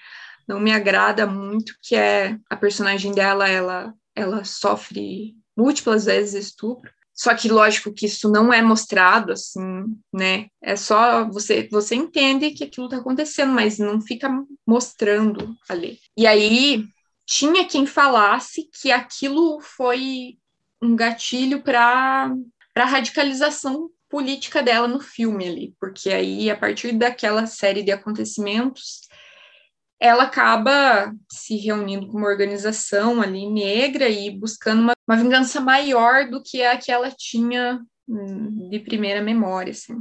B: não me agrada muito, que é a personagem dela, ela ela sofre múltiplas vezes estupro. Só que lógico que isso não é mostrado assim, né? É só você você entende que aquilo tá acontecendo, mas não fica mostrando ali. E aí tinha quem falasse que aquilo foi um gatilho para para radicalização política dela no filme ali, porque aí a partir daquela série de acontecimentos ela acaba se reunindo com uma organização ali negra e buscando uma, uma vingança maior do que a que ela tinha hum, de primeira memória, assim.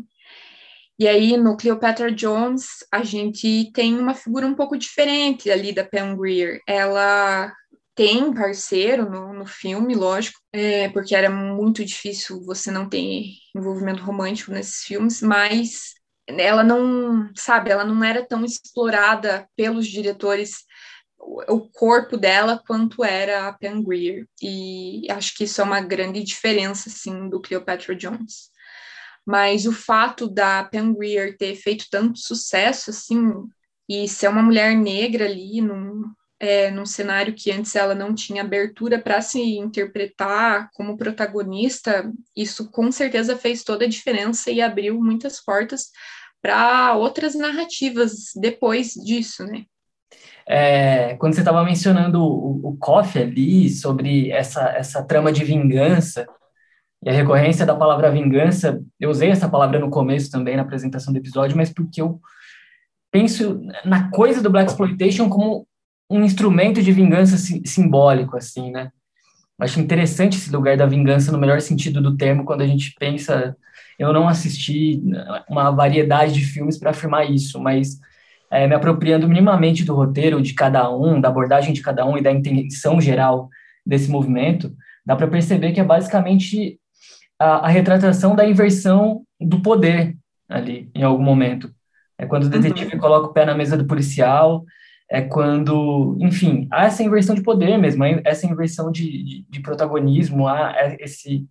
B: E aí, no Cleopatra Jones, a gente tem uma figura um pouco diferente ali da Pam Grier. Ela tem parceiro no, no filme, lógico, é, porque era muito difícil você não ter envolvimento romântico nesses filmes, mas ela não, sabe, ela não era tão explorada pelos diretores o corpo dela quanto era a Pam Grier. E acho que isso é uma grande diferença, assim, do Cleopatra Jones. Mas o fato da Pam Grier ter feito tanto sucesso, assim, e ser uma mulher negra ali num, é, num cenário que antes ela não tinha abertura para se interpretar como protagonista, isso com certeza fez toda a diferença e abriu muitas portas para outras narrativas depois disso, né?
A: É, quando você estava mencionando o, o Coffee ali, sobre essa, essa trama de vingança, e a recorrência da palavra vingança, eu usei essa palavra no começo também, na apresentação do episódio, mas porque eu penso na coisa do Black Exploitation como um instrumento de vingança simbólico, assim, né? Acho interessante esse lugar da vingança no melhor sentido do termo quando a gente pensa. Eu não assisti uma variedade de filmes para afirmar isso, mas é, me apropriando minimamente do roteiro de cada um, da abordagem de cada um e da intenção geral desse movimento, dá para perceber que é basicamente a, a, retratação da inversão do poder ali, em algum momento. É quando o detetive uhum. coloca o pé na mesa do policial, é quando, enfim, há essa inversão de poder mesmo, essa inversão de, de, de protagonismo, há esse,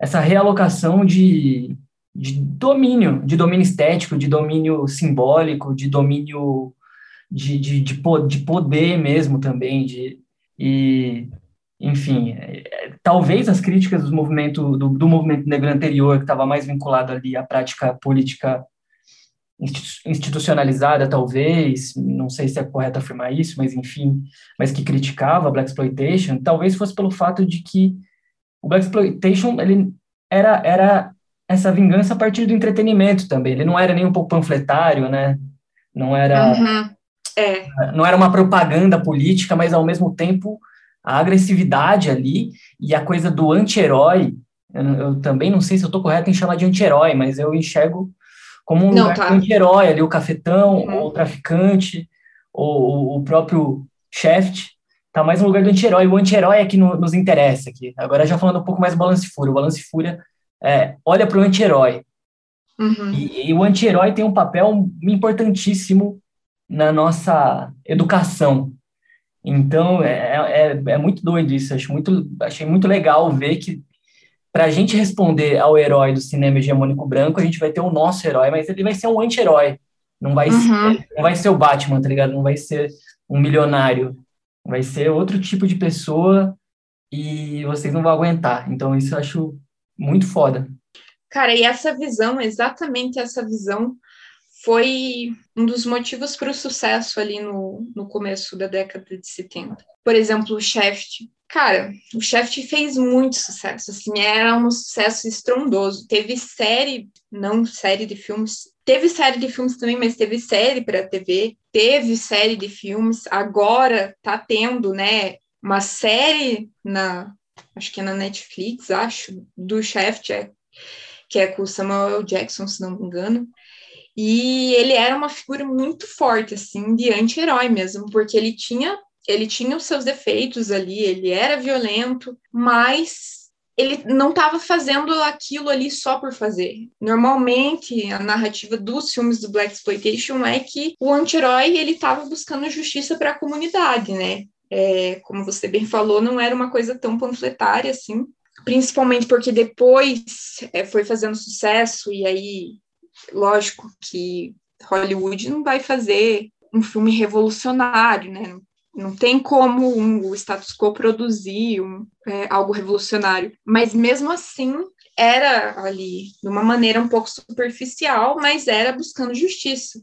A: essa realocação de, de domínio, de domínio estético, de domínio simbólico, de domínio de, de, de, de poder mesmo também, de, e, enfim, é, talvez as críticas do movimento, do, do movimento negro anterior, que estava mais vinculado ali à prática política institucionalizada, talvez, não sei se é correto afirmar isso, mas enfim, mas que criticava a Black Exploitation, talvez fosse pelo fato de que o Black Exploitation ele era, era essa vingança a partir do entretenimento também, ele não era nem um pouco panfletário, né, não era, uhum. é. não era uma propaganda política, mas ao mesmo tempo a agressividade ali e a coisa do anti-herói, eu, eu, também não sei se eu estou correto em chamar de anti-herói, mas eu enxergo como um Não, tá. anti-herói ali, o cafetão, uhum. ou o traficante, ou o próprio Shaft, tá mais no lugar do anti-herói. O anti-herói é que no, nos interessa aqui. Agora, já falando um pouco mais do Balance Fúria. O Balance Fúria é, olha para o anti-herói. Uhum. E, e, o anti-herói tem um papel importantíssimo na nossa educação. Então, é, é, é muito doido isso. Acho muito, achei muito legal ver que para a gente responder ao herói do cinema hegemônico branco, a gente vai ter o nosso herói, mas ele vai ser um anti-herói. Não vai, uhum. ser, não vai ser o Batman, tá ligado? Não vai ser um milionário. Vai ser outro tipo de pessoa e vocês não vão aguentar. Então, isso eu acho muito foda.
B: Cara, e essa visão, exatamente essa visão, foi um dos motivos para o sucesso ali no, no começo da década de 70. Por exemplo, o Shaft. Cara, o Shaft fez muito sucesso, assim, era um sucesso estrondoso. Teve série, não série de filmes, teve série de filmes também, mas teve série para TV, teve série de filmes. Agora tá tendo, né, uma série na, acho que é na Netflix, acho, do Shaft, é, que é com o Samuel Jackson, se não me engano. E ele era uma figura muito forte, assim, de anti-herói mesmo, porque ele tinha ele tinha os seus defeitos ali, ele era violento, mas ele não estava fazendo aquilo ali só por fazer. Normalmente, a narrativa dos filmes do Black Exploitation é que o anti-herói ele estava buscando justiça para a comunidade, né? É, como você bem falou, não era uma coisa tão panfletária assim, principalmente porque depois é, foi fazendo sucesso e aí lógico que Hollywood não vai fazer um filme revolucionário, né? Não tem como um, o status quo produzir um, é, algo revolucionário. Mas mesmo assim, era ali de uma maneira um pouco superficial, mas era buscando justiça.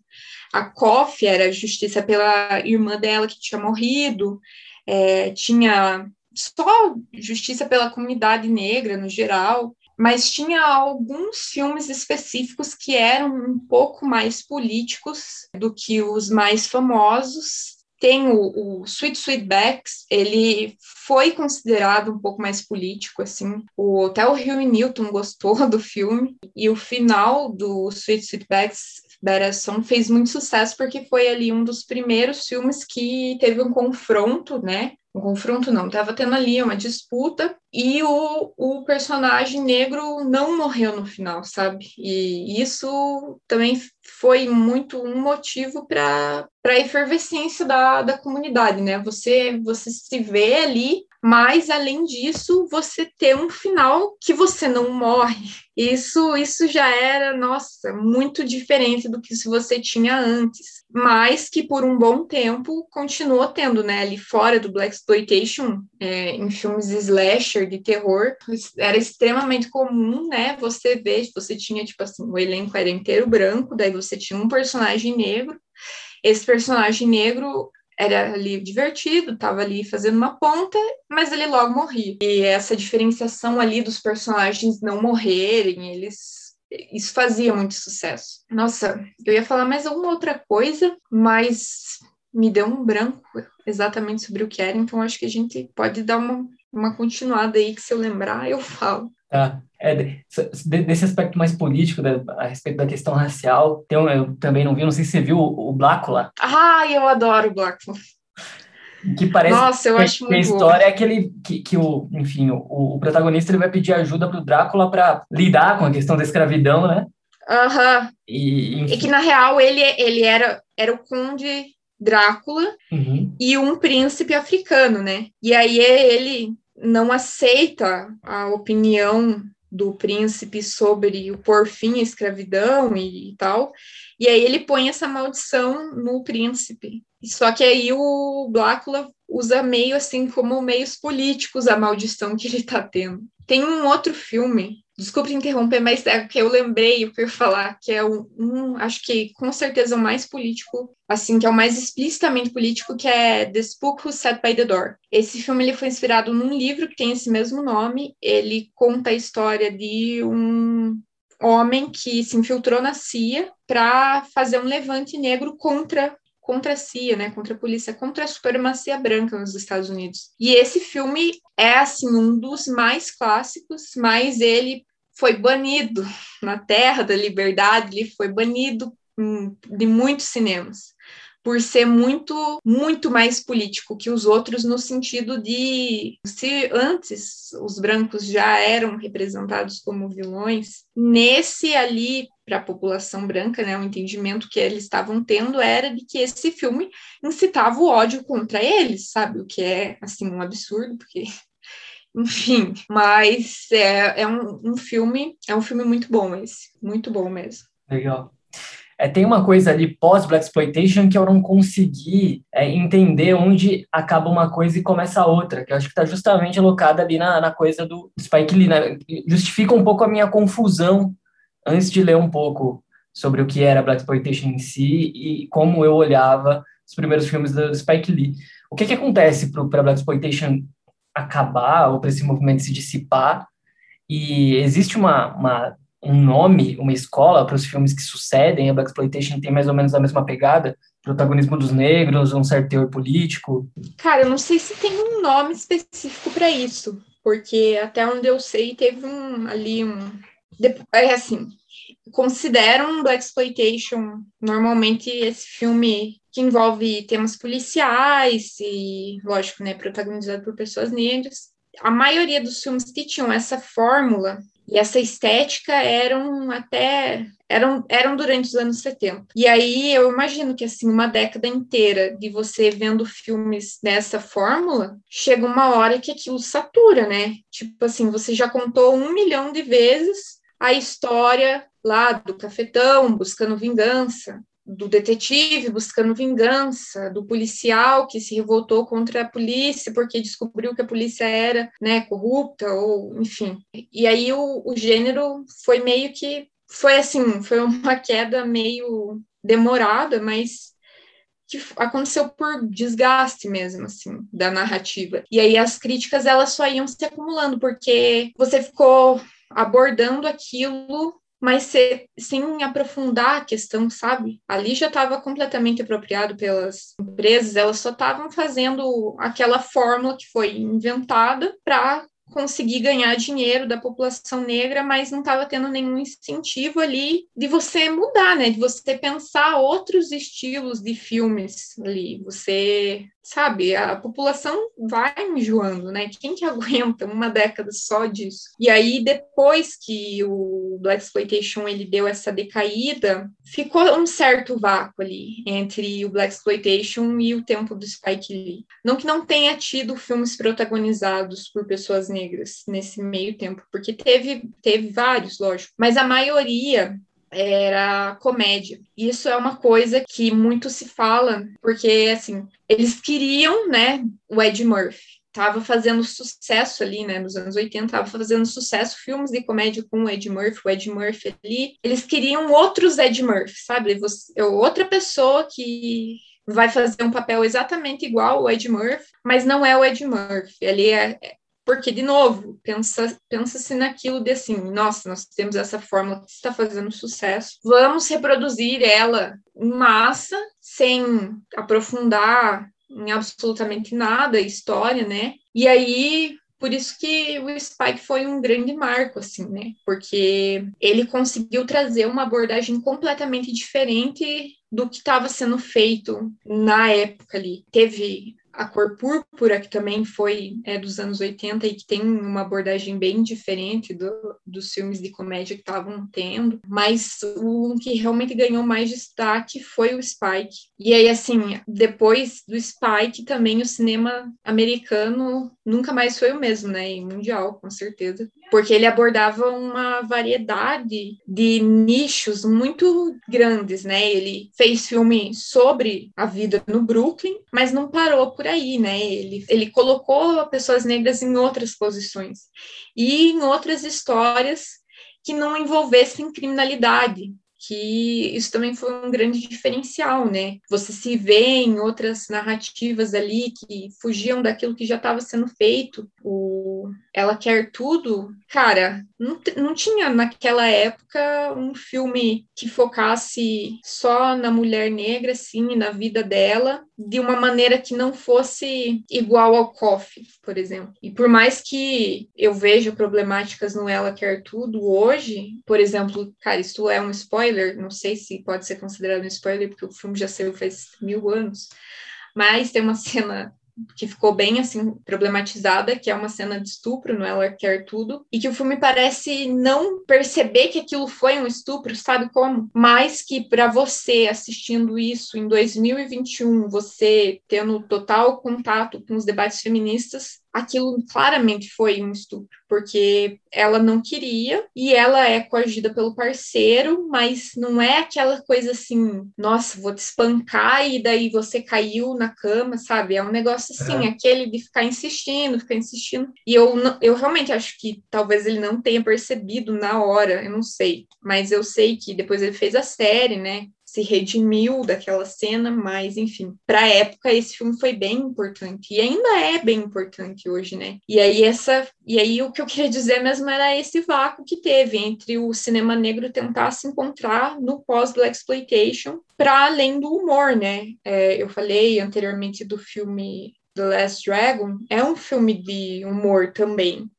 B: A Koff era justiça pela irmã dela que tinha morrido, é, tinha só justiça pela comunidade negra no geral, mas tinha alguns filmes específicos que eram um pouco mais políticos do que os mais famosos. Tem o, o Sweet Sweetbacks, ele foi considerado um pouco mais político, assim. O Hotel Rio Newton gostou (laughs) do filme, e o final do Sweet Sweetbacks Better Song fez muito sucesso porque foi ali um dos primeiros filmes que teve um confronto, né, um confronto não, estava tendo ali uma disputa e o, o personagem negro não morreu no final, sabe? E isso também foi muito um motivo para a efervescência da, da comunidade, né? Você, você se vê ali mas além disso, você ter um final que você não morre. Isso, isso já era, nossa, muito diferente do que se você tinha antes, mas que por um bom tempo continuou tendo, né? Ali fora do Black Exploitation, é, em filmes slasher de terror, era extremamente comum, né? Você ver, você tinha tipo assim, o elenco era inteiro branco, daí você tinha um personagem negro. Esse personagem negro era ali divertido, estava ali fazendo uma ponta, mas ele logo morria. E essa diferenciação ali dos personagens não morrerem, eles isso fazia muito sucesso. Nossa, eu ia falar mais alguma outra coisa, mas me deu um branco exatamente sobre o que era, então acho que a gente pode dar uma, uma continuada aí, que se eu lembrar, eu falo.
A: Tá. É, desse aspecto mais político, da, a respeito da questão racial, tem um, eu também não vi, não sei se você viu o, o Blácula.
B: Ah, eu adoro o Blácula.
A: Que parece
B: Nossa, eu
A: que,
B: acho
A: que a história é aquele que, que o, enfim, o, o protagonista ele vai pedir ajuda para o Drácula para lidar com a questão da escravidão, né?
B: Aham. Uhum.
A: E,
B: e, que na real ele, ele era, era o conde Drácula
A: uhum.
B: e um príncipe africano, né? E aí ele não aceita a opinião do príncipe sobre o por fim à escravidão e, e tal. E aí ele põe essa maldição no príncipe. Só que aí o Blácula usa meio assim como meios políticos a maldição que ele está tendo. Tem um outro filme Desculpe interromper, mas é que eu lembrei o que eu ia falar, que é um, um, acho que com certeza o mais político, assim, que é o mais explicitamente político, que é The Spook Who Sat by the Door. Esse filme ele foi inspirado num livro que tem esse mesmo nome. Ele conta a história de um homem que se infiltrou na CIA para fazer um levante negro contra contra a CIA, né, contra a polícia, contra a supremacia branca nos Estados Unidos. E esse filme é assim um dos mais clássicos, mas ele foi banido (laughs) na Terra da Liberdade, ele foi banido de muitos cinemas por ser muito, muito mais político que os outros, no sentido de se antes os brancos já eram representados como vilões, nesse ali, para a população branca, né, o entendimento que eles estavam tendo era de que esse filme incitava o ódio contra eles, sabe? O que é, assim, um absurdo, porque (laughs) enfim, mas é, é um, um, filme, é um filme muito bom esse, muito bom mesmo.
A: Legal. É, tem uma coisa ali pós-Black Exploitation que eu não consegui é, entender onde acaba uma coisa e começa a outra, que eu acho que está justamente alocada ali na, na coisa do Spike Lee. Né? Justifica um pouco a minha confusão antes de ler um pouco sobre o que era Black Exploitation em si e como eu olhava os primeiros filmes do Spike Lee. O que, que acontece para Black Exploitation acabar ou para esse movimento se dissipar? E existe uma, uma um nome, uma escola para os filmes que sucedem. A Black Exploitation tem mais ou menos a mesma pegada, protagonismo dos negros, um certo teor político.
B: Cara, eu não sei se tem um nome específico para isso, porque até onde eu sei teve um ali um é assim, consideram Black Exploitation normalmente esse filme que envolve temas policiais e, lógico, né, protagonizado por pessoas negras. A maioria dos filmes que tinham essa fórmula e essa estética eram até eram, eram durante os anos 70. E aí eu imagino que assim uma década inteira de você vendo filmes dessa fórmula, chega uma hora que aquilo satura, né? Tipo assim, você já contou um milhão de vezes a história lá do cafetão buscando vingança, do detetive buscando vingança, do policial que se revoltou contra a polícia porque descobriu que a polícia era, né, corrupta ou enfim. E aí o, o gênero foi meio que foi assim, foi uma (laughs) queda meio demorada, mas que aconteceu por desgaste mesmo, assim, da narrativa. E aí as críticas, elas só iam se acumulando, porque você ficou abordando aquilo mas se, sem aprofundar a questão, sabe? Ali já estava completamente apropriado pelas empresas, elas só estavam fazendo aquela fórmula que foi inventada para conseguir ganhar dinheiro da população negra, mas não estava tendo nenhum incentivo ali de você mudar, né? De você pensar outros estilos de filmes ali. Você sabe, a população vai enjoando, né? Quem que (laughs) aguenta uma década só disso? E aí, depois que o Black Exploitation ele deu essa decaída, ficou um certo vácuo ali entre o Black Exploitation e o tempo do Spike Lee. Não que não tenha tido filmes protagonizados por pessoas negras nesse meio tempo, porque teve, teve vários, lógico, mas a maioria era comédia. Isso é uma coisa que muito se fala, porque assim, eles queriam, né, o Ed Murphy. Tava fazendo sucesso ali, né, nos anos 80, tava fazendo sucesso filmes de comédia com o Ed Murphy, o Ed Murphy ali. Eles queriam outros Ed Murphy, sabe? Você, é outra pessoa que vai fazer um papel exatamente igual o Ed Murphy, mas não é o Ed Murphy. Ali é, é porque, de novo, pensa-se pensa naquilo de assim, nossa, nós temos essa fórmula que está fazendo sucesso, vamos reproduzir ela em massa, sem aprofundar em absolutamente nada a história, né? E aí, por isso que o Spike foi um grande marco, assim, né? Porque ele conseguiu trazer uma abordagem completamente diferente do que estava sendo feito na época ali. Teve a Cor Púrpura, que também foi é, dos anos 80 e que tem uma abordagem bem diferente do, dos filmes de comédia que estavam tendo, mas o que realmente ganhou mais destaque foi o Spike. E aí, assim, depois do Spike, também o cinema americano nunca mais foi o mesmo, né? E mundial, com certeza. Porque ele abordava uma variedade de nichos muito grandes, né? Ele fez filme sobre a vida no Brooklyn, mas não parou por aí, né? Ele, ele colocou pessoas negras em outras posições e em outras histórias que não envolvessem criminalidade, que isso também foi um grande diferencial, né? Você se vê em outras narrativas ali que fugiam daquilo que já estava sendo feito. O Ela Quer Tudo, cara, não, não tinha naquela época um filme que focasse só na mulher negra, assim, na vida dela, de uma maneira que não fosse igual ao Coffee, por exemplo. E por mais que eu veja problemáticas no Ela Quer Tudo hoje, por exemplo, cara, isso é um spoiler, não sei se pode ser considerado um spoiler, porque o filme já saiu faz mil anos, mas tem uma cena que ficou bem assim problematizada, que é uma cena de estupro no Ela Quer Tudo, e que o filme parece não perceber que aquilo foi um estupro, sabe como? Mas que para você assistindo isso em 2021, você tendo total contato com os debates feministas, aquilo claramente foi um estupro, porque ela não queria e ela é coagida pelo parceiro, mas não é aquela coisa assim, nossa, vou te espancar e daí você caiu na cama, sabe? É um negócio assim, é. aquele de ficar insistindo, ficar insistindo. E eu, eu realmente acho que talvez ele não tenha percebido na hora, eu não sei, mas eu sei que depois ele fez a série, né? Se redimiu daquela cena, mas enfim, para a época esse filme foi bem importante e ainda é bem importante hoje, né? E aí essa e aí o que eu (laughs) queria dizer mesmo era esse vácuo que teve entre o cinema negro tentar se encontrar no pós Black exploitation para além do humor, né? É, eu falei anteriormente do filme The Last Dragon, é um filme de humor também,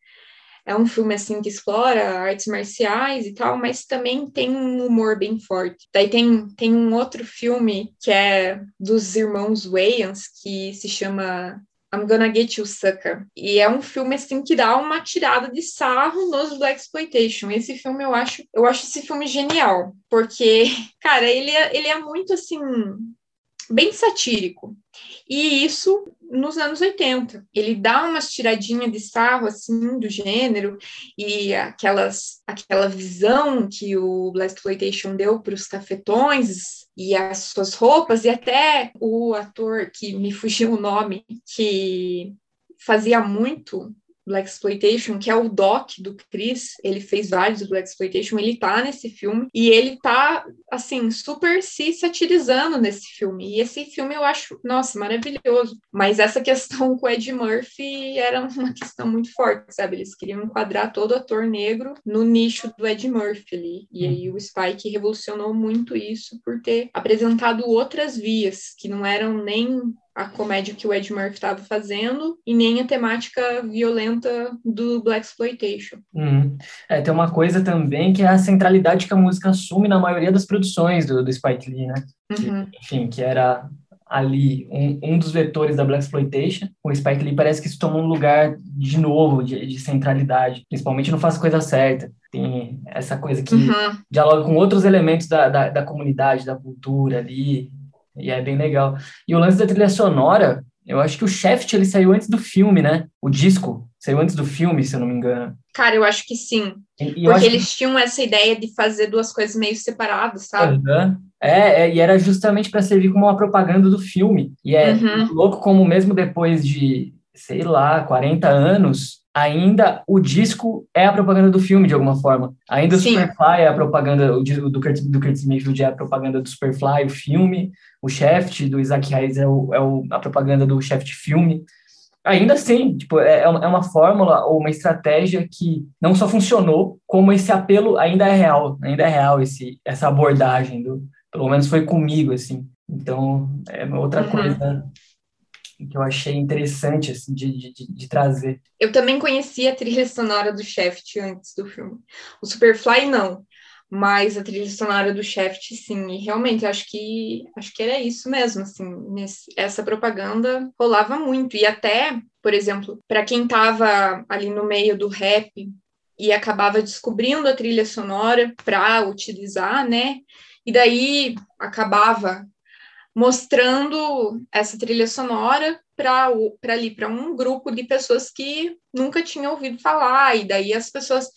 B: é um filme assim que explora artes marciais e tal, mas também tem um humor bem forte. Daí tem, tem um outro filme que é dos irmãos Wayans, que se chama I'm Gonna Get You Sucker. E é um filme assim que dá uma tirada de sarro nos Black Exploitation. Esse filme eu acho, eu acho esse filme genial, porque, (laughs) cara, ele é, ele é muito assim bem satírico. E isso nos anos 80. Ele dá umas tiradinhas de sarro assim do gênero e aquelas aquela visão que o Black Exploitation deu para os cafetões e as suas roupas e até o ator que me fugiu o nome que fazia muito Black Exploitation, que é o doc do Chris, ele fez vários do Black Exploitation, ele tá nesse filme e ele tá assim super se satirizando nesse filme. E esse filme eu acho, nossa, maravilhoso. Mas essa (laughs) questão com o Ed Murphy era uma questão muito forte, sabe? Eles queriam enquadrar todo ator negro no nicho do Ed Murphy ali. E aí o Spike revolucionou muito isso por ter apresentado outras vias que não eram nem a comédia que o Ed Murphy estava fazendo e nem a temática violenta do Black Exploitation.
A: Uhum. É, tem uma coisa também que é a centralidade que a música assume na maioria das produções do, do Spike Lee, né? Uhum. Que, enfim, que era ali um, um dos vetores da Black Exploitation. O Spike Lee parece que isso tomou um lugar de novo de, de centralidade, principalmente no Faz Coisa Certa. Tem essa coisa que uhum. dialoga com outros elementos da, da, da comunidade, da cultura ali, e é bem legal. E o lance da trilha sonora, eu acho que o Shaft ele saiu antes do filme, né? O disco saiu antes do filme, se eu não me engano.
B: Cara, eu acho que sim. E, Porque eles que... tinham essa ideia de fazer duas coisas meio separadas, sabe?
A: Uhum. É, é, e era justamente para servir como uma propaganda do filme. E é uhum. louco como mesmo depois de, sei lá, 40 anos, ainda o disco é a propaganda do filme, de alguma forma. Ainda o Sim. Superfly é a propaganda, o do Kurt, do Kurt Mayfield é a propaganda do Superfly, o filme. O Shaft, do Isaac Hayes, é, o, é o, a propaganda do Shaft filme. Ainda assim, tipo, é, é uma fórmula ou uma estratégia que não só funcionou, como esse apelo ainda é real, ainda é real esse, essa abordagem, do, pelo menos foi comigo, assim. Então, é outra uhum. coisa que eu achei interessante assim, de, de, de, trazer.
B: Eu também conhecia a trilha sonora do Shaft antes do filme. O Superfly não, mas a trilha sonora do Shaft sim. E realmente acho que acho que era isso mesmo, assim, nesse, essa propaganda rolava muito e até, por exemplo, para quem estava ali no meio do rap e acabava descobrindo a trilha sonora para utilizar, né? E daí acabava mostrando essa trilha sonora para ali para um grupo de pessoas que nunca tinham ouvido falar. E daí as pessoas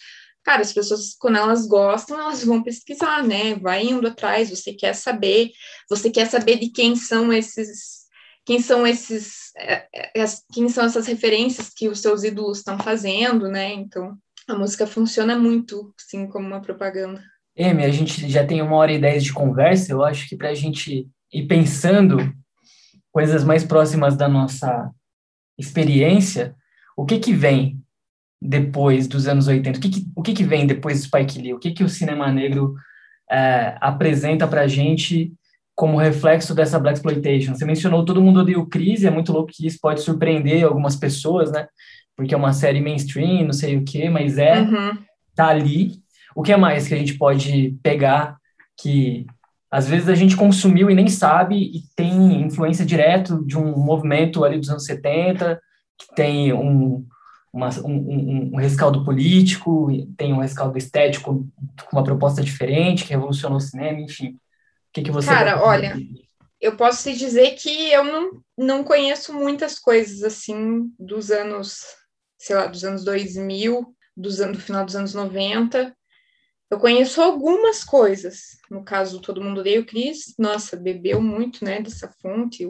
B: cara as pessoas quando elas gostam elas vão pesquisar né? Vai indo atrás você quer saber você quer saber de quem são esses quem são esses é, é, quem são essas referências que os seus ídolos estão fazendo né? Então a música funciona muito sim como uma propaganda.
A: Emi, a gente já tem uma hora e dez de conversa eu acho que para a gente e pensando coisas mais próximas da nossa experiência, o que que vem depois dos anos 80? O que que, o que, que vem depois do Spike Lee? O que que o cinema negro é, apresenta para a gente como reflexo dessa Black Exploitation? Você mencionou Todo Mundo Odeia o Chris, é muito louco que isso pode surpreender algumas pessoas, né? Porque é uma série mainstream, não sei o quê, mas é, uhum. tá ali. O que é mais que a gente pode pegar que às vezes a gente consumiu e nem sabe e tem influência direto de um movimento ali dos anos 70, que tem um, uma, um, um, rescaldo político, tem um rescaldo estético com uma proposta diferente, que revolucionou o cinema, enfim. O que, que você...
B: Cara, olha, eu posso te dizer que eu não, não conheço muitas coisas, assim, dos anos, sei lá, dos anos 2000, dos anos, do final dos anos 90, eu conheço algumas coisas. No caso, todo mundo deu o Cris, nossa, bebeu muito, né, dessa fonte.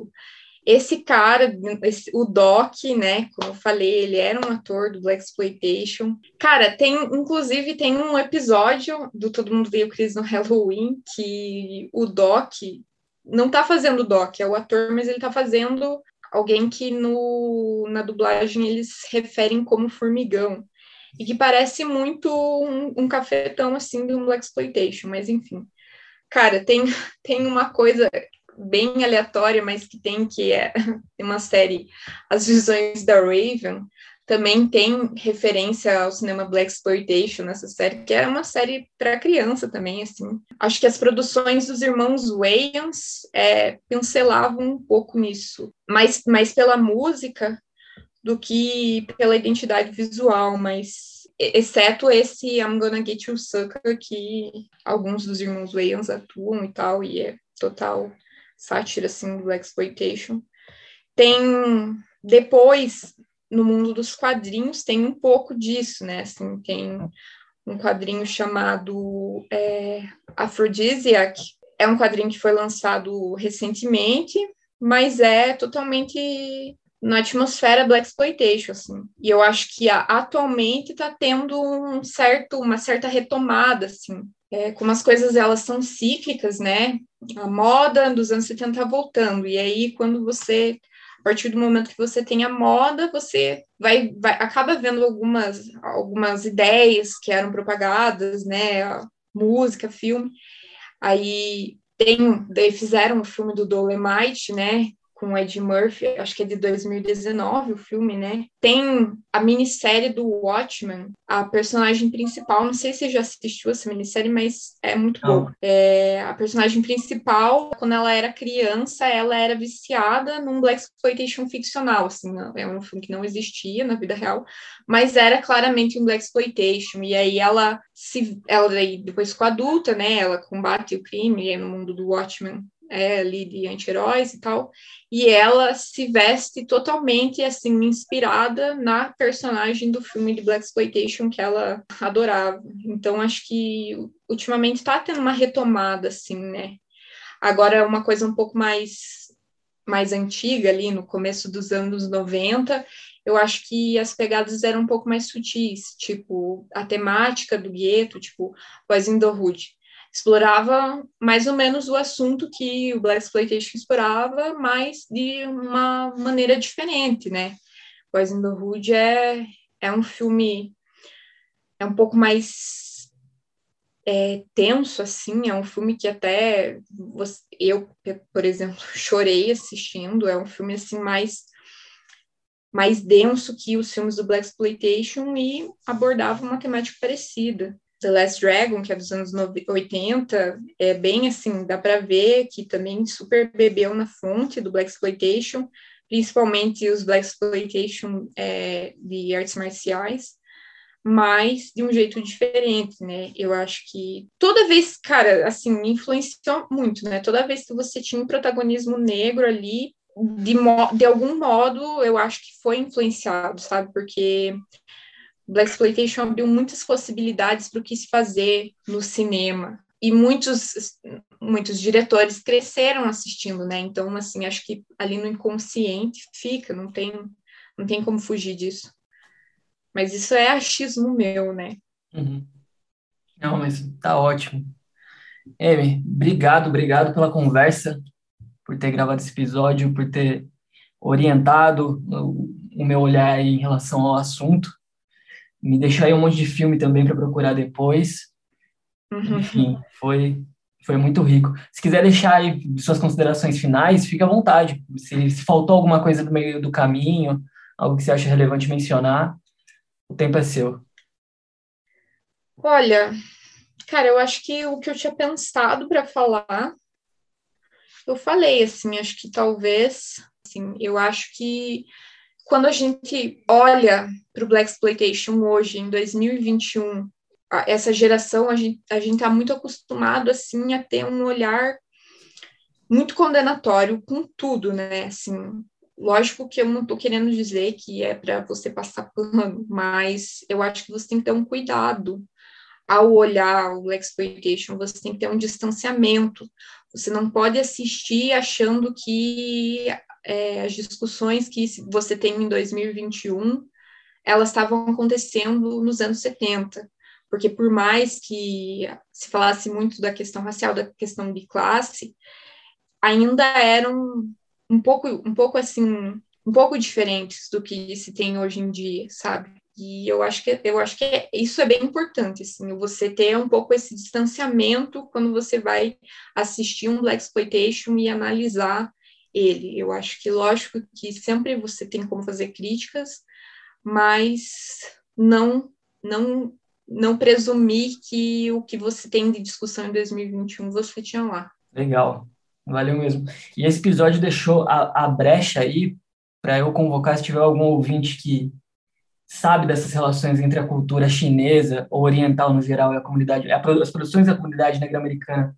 B: Esse cara, esse, o Doc, né, como eu falei, ele era um ator do Black Exploitation. Cara, tem, inclusive, tem um episódio do Todo Mundo Deu o Cris no Halloween que o Doc não tá fazendo o Doc, é o ator, mas ele tá fazendo alguém que no, na dublagem eles referem como formigão e que parece muito um, um cafetão assim um Black Exploitation, mas enfim. Cara, tem, (laughs) tem uma coisa bem aleatória, mas que tem que é (laughs) uma série As Visões da Raven, também tem referência ao cinema Black Exploitation nessa série, que é uma série para criança também, assim. Acho que as produções dos irmãos Wayans é, pincelavam um pouco nisso, mas, mas pela música do que pela identidade visual, mas exceto esse I'm Gonna Get You Sucker, que alguns dos irmãos Wayans atuam e tal, e é total sátira assim do exploitation. Tem depois no mundo dos quadrinhos tem um pouco disso, né? Assim, tem um quadrinho chamado é, Aphrodisiac. É um quadrinho que foi lançado recentemente, mas é totalmente na atmosfera do exploitation, assim. E eu acho que a, atualmente está tendo um certo, uma certa retomada, assim. É, como as coisas elas são cíclicas, né? A moda dos anos 70 tá voltando. E aí, quando você a partir do momento que você tem a moda, você vai, vai acaba vendo algumas, algumas ideias que eram propagadas, né? Música, filme. Aí tem, daí fizeram o filme do Dolemite, né? Com Ed Murphy, acho que é de 2019 o filme, né? Tem a minissérie do Watchmen, a personagem principal, não sei se você já assistiu essa minissérie, mas é muito boa. É, a personagem principal, quando ela era criança, ela era viciada num Black Exploitation ficcional, assim, é um filme que não existia na vida real, mas era claramente um Black Exploitation, e aí ela se, ela depois ficou adulta, né, ela combate o crime no mundo do Watchmen, é, ali de anti-heróis e tal, e ela se veste totalmente assim inspirada na personagem do filme de Black Exploitation que ela adorava. Então acho que ultimamente está tendo uma retomada assim, né? Agora uma coisa um pouco mais mais antiga ali no começo dos anos 90, eu acho que as pegadas eram um pouco mais sutis, tipo a temática do gueto, tipo Boys in the Hood explorava mais ou menos o assunto que o Black Exploitation explorava, mas de uma maneira diferente, né? Boys in the Hood é, é um filme é um pouco mais é, tenso, assim, é um filme que até você, eu, por exemplo, (laughs) chorei assistindo, é um filme, assim, mais mais denso que os filmes do Black Exploitation e abordava uma temática parecida. The Last Dragon, que é dos anos 80, é bem assim, dá para ver que também super bebeu na fonte do Black Exploitation, principalmente os Black Exploitation é, de artes marciais, mas de um jeito diferente, né? Eu acho que toda vez, cara, assim, influenciou muito, né? Toda vez que você tinha um protagonismo negro ali, de, de algum modo, eu acho que foi influenciado, sabe? Porque Black Exploitation abriu muitas possibilidades para o que se fazer no cinema. E muitos, muitos diretores cresceram assistindo, né? Então, assim, acho que ali no inconsciente fica, não tem, não tem como fugir disso. Mas isso é achismo meu, né?
A: Uhum. Não, mas tá ótimo. Amy, obrigado, obrigado pela conversa, por ter gravado esse episódio, por ter orientado o, o meu olhar em relação ao assunto me deixou aí um monte de filme também para procurar depois. Uhum. Enfim, foi, foi muito rico. Se quiser deixar aí suas considerações finais, fique à vontade. Se, se faltou alguma coisa no meio do caminho, algo que você acha relevante mencionar, o tempo é seu.
B: Olha, cara, eu acho que o que eu tinha pensado para falar, eu falei, assim, acho que talvez, assim, eu acho que quando a gente olha para o Black Exploitation hoje, em 2021, essa geração, a gente a está muito acostumado, assim, a ter um olhar muito condenatório com tudo, né? Assim, lógico que eu não estou querendo dizer que é para você passar pano, mas eu acho que você tem que ter um cuidado ao olhar o Black Exploitation, você tem que ter um distanciamento. Você não pode assistir achando que é, as discussões que você tem em 2021, elas estavam acontecendo nos anos 70, porque por mais que se falasse muito da questão racial, da questão de classe, ainda eram um pouco, um pouco assim, um pouco diferentes do que se tem hoje em dia, sabe? E eu acho que eu acho que é, isso é bem importante, assim, você ter um pouco esse distanciamento quando você vai assistir um black exploitation e analisar ele. Eu acho que, lógico, que sempre você tem como fazer críticas, mas não, não, não presumir que o que você tem de discussão em 2021 você tinha lá.
A: Legal, valeu mesmo. E esse episódio deixou a, a brecha aí para eu convocar se tiver algum ouvinte que sabe dessas relações entre a cultura chinesa ou oriental no geral e a comunidade, as produções da comunidade negra-americana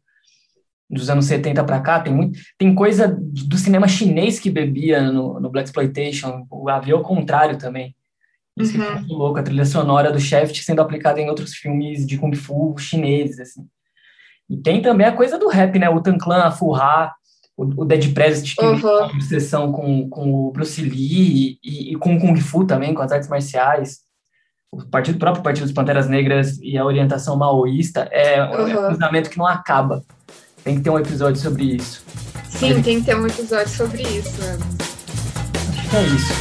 A: dos anos 70 para cá, tem, muito, tem coisa do cinema chinês que bebia no, no Black Exploitation, o contrário também. Isso uhum. é muito louco, a trilha sonora do Shaft sendo aplicada em outros filmes de Kung Fu chineses, assim. E tem também a coisa do rap, né? O Tan Clan, a Full Ha, o, o Dead President tem uhum. uma obsessão com, com o Bruce Lee e, e, com o Kung Fu também, com as artes marciais. O partido, próprio Partido dos Panteras Negras e a orientação maoísta é, uhum. é um cruzamento que não acaba. Tem que ter um episódio sobre isso.
B: Sim, tem que ter um episódio sobre isso.
A: Acho que é isso.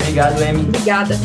A: Obrigado, Amy.
B: Obrigada.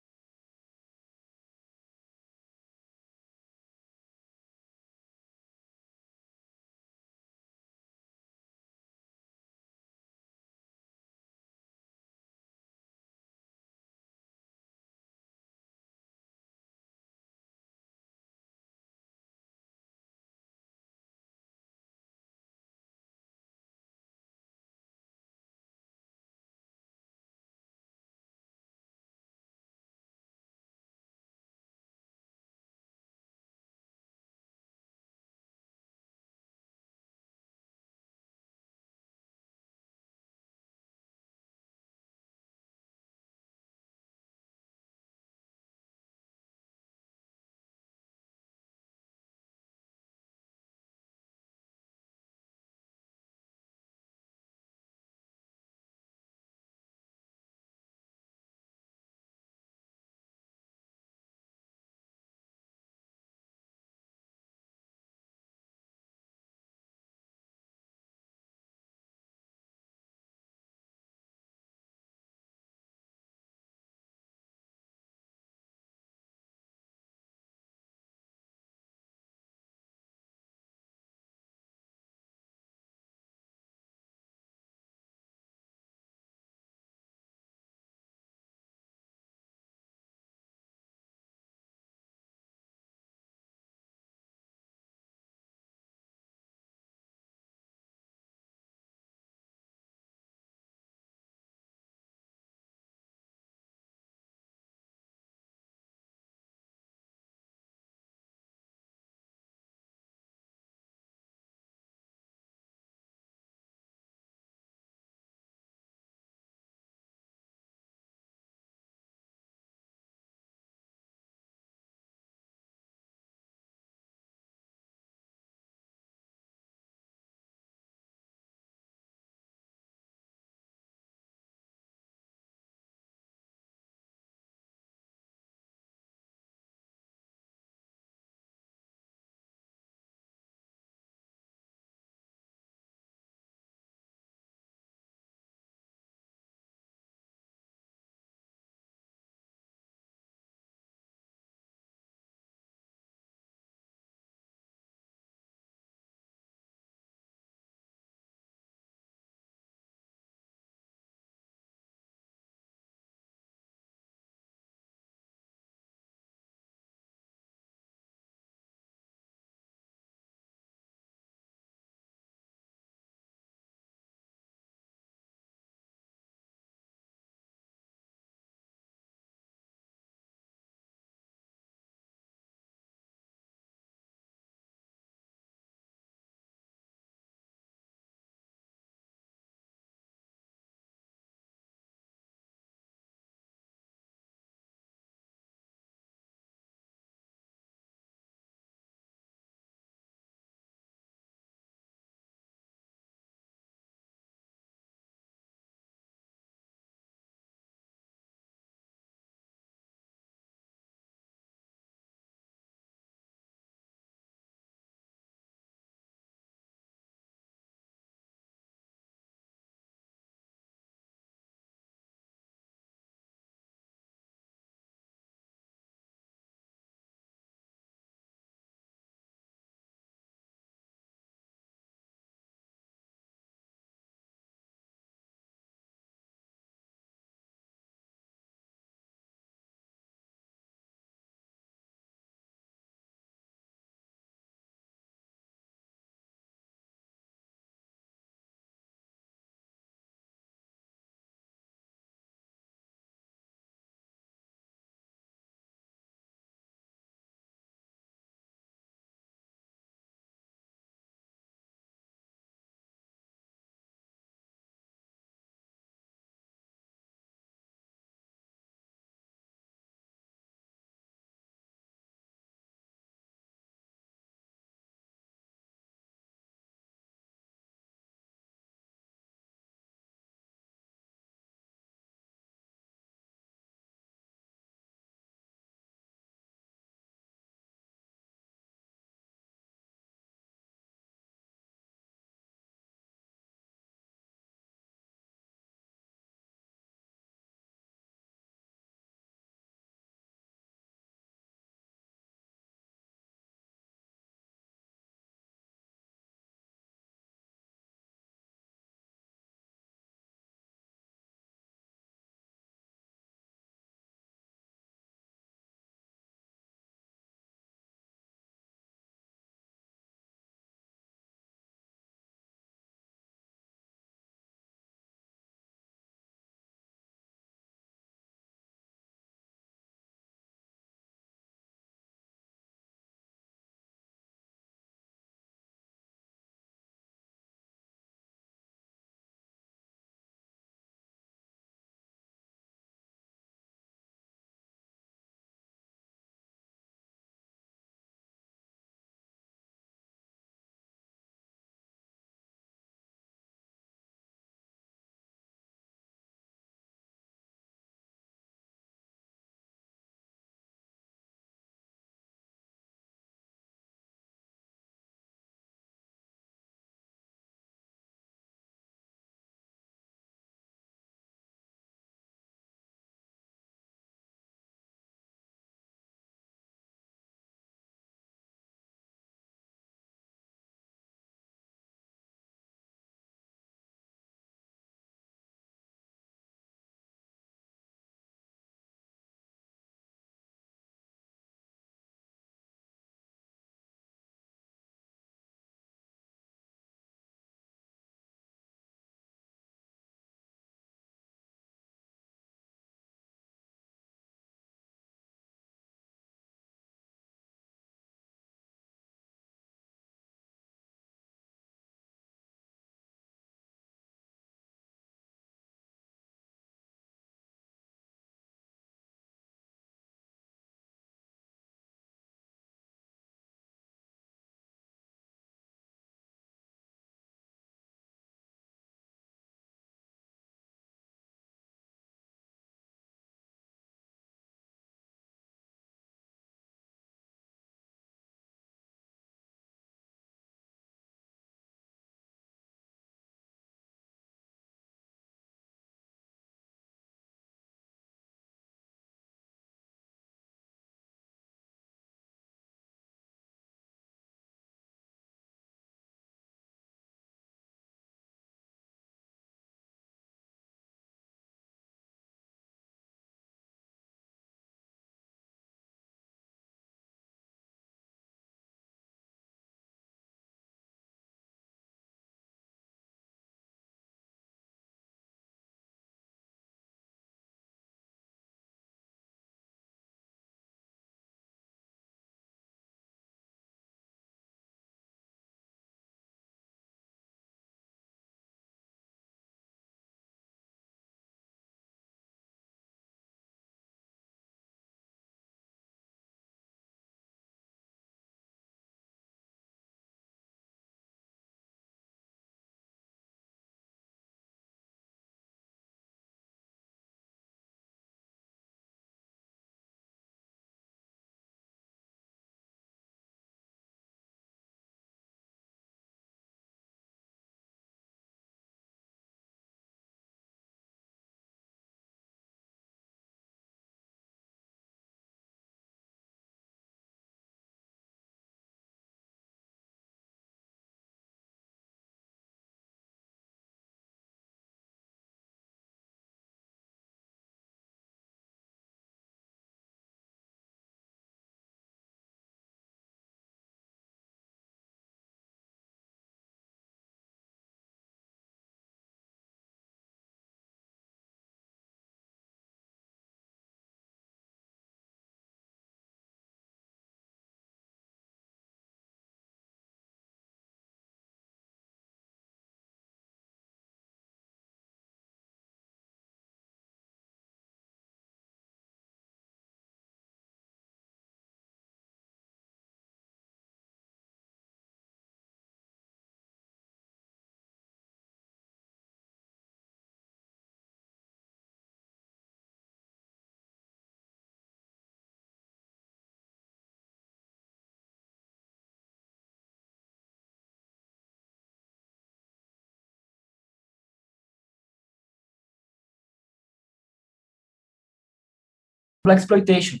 A: Exploitation.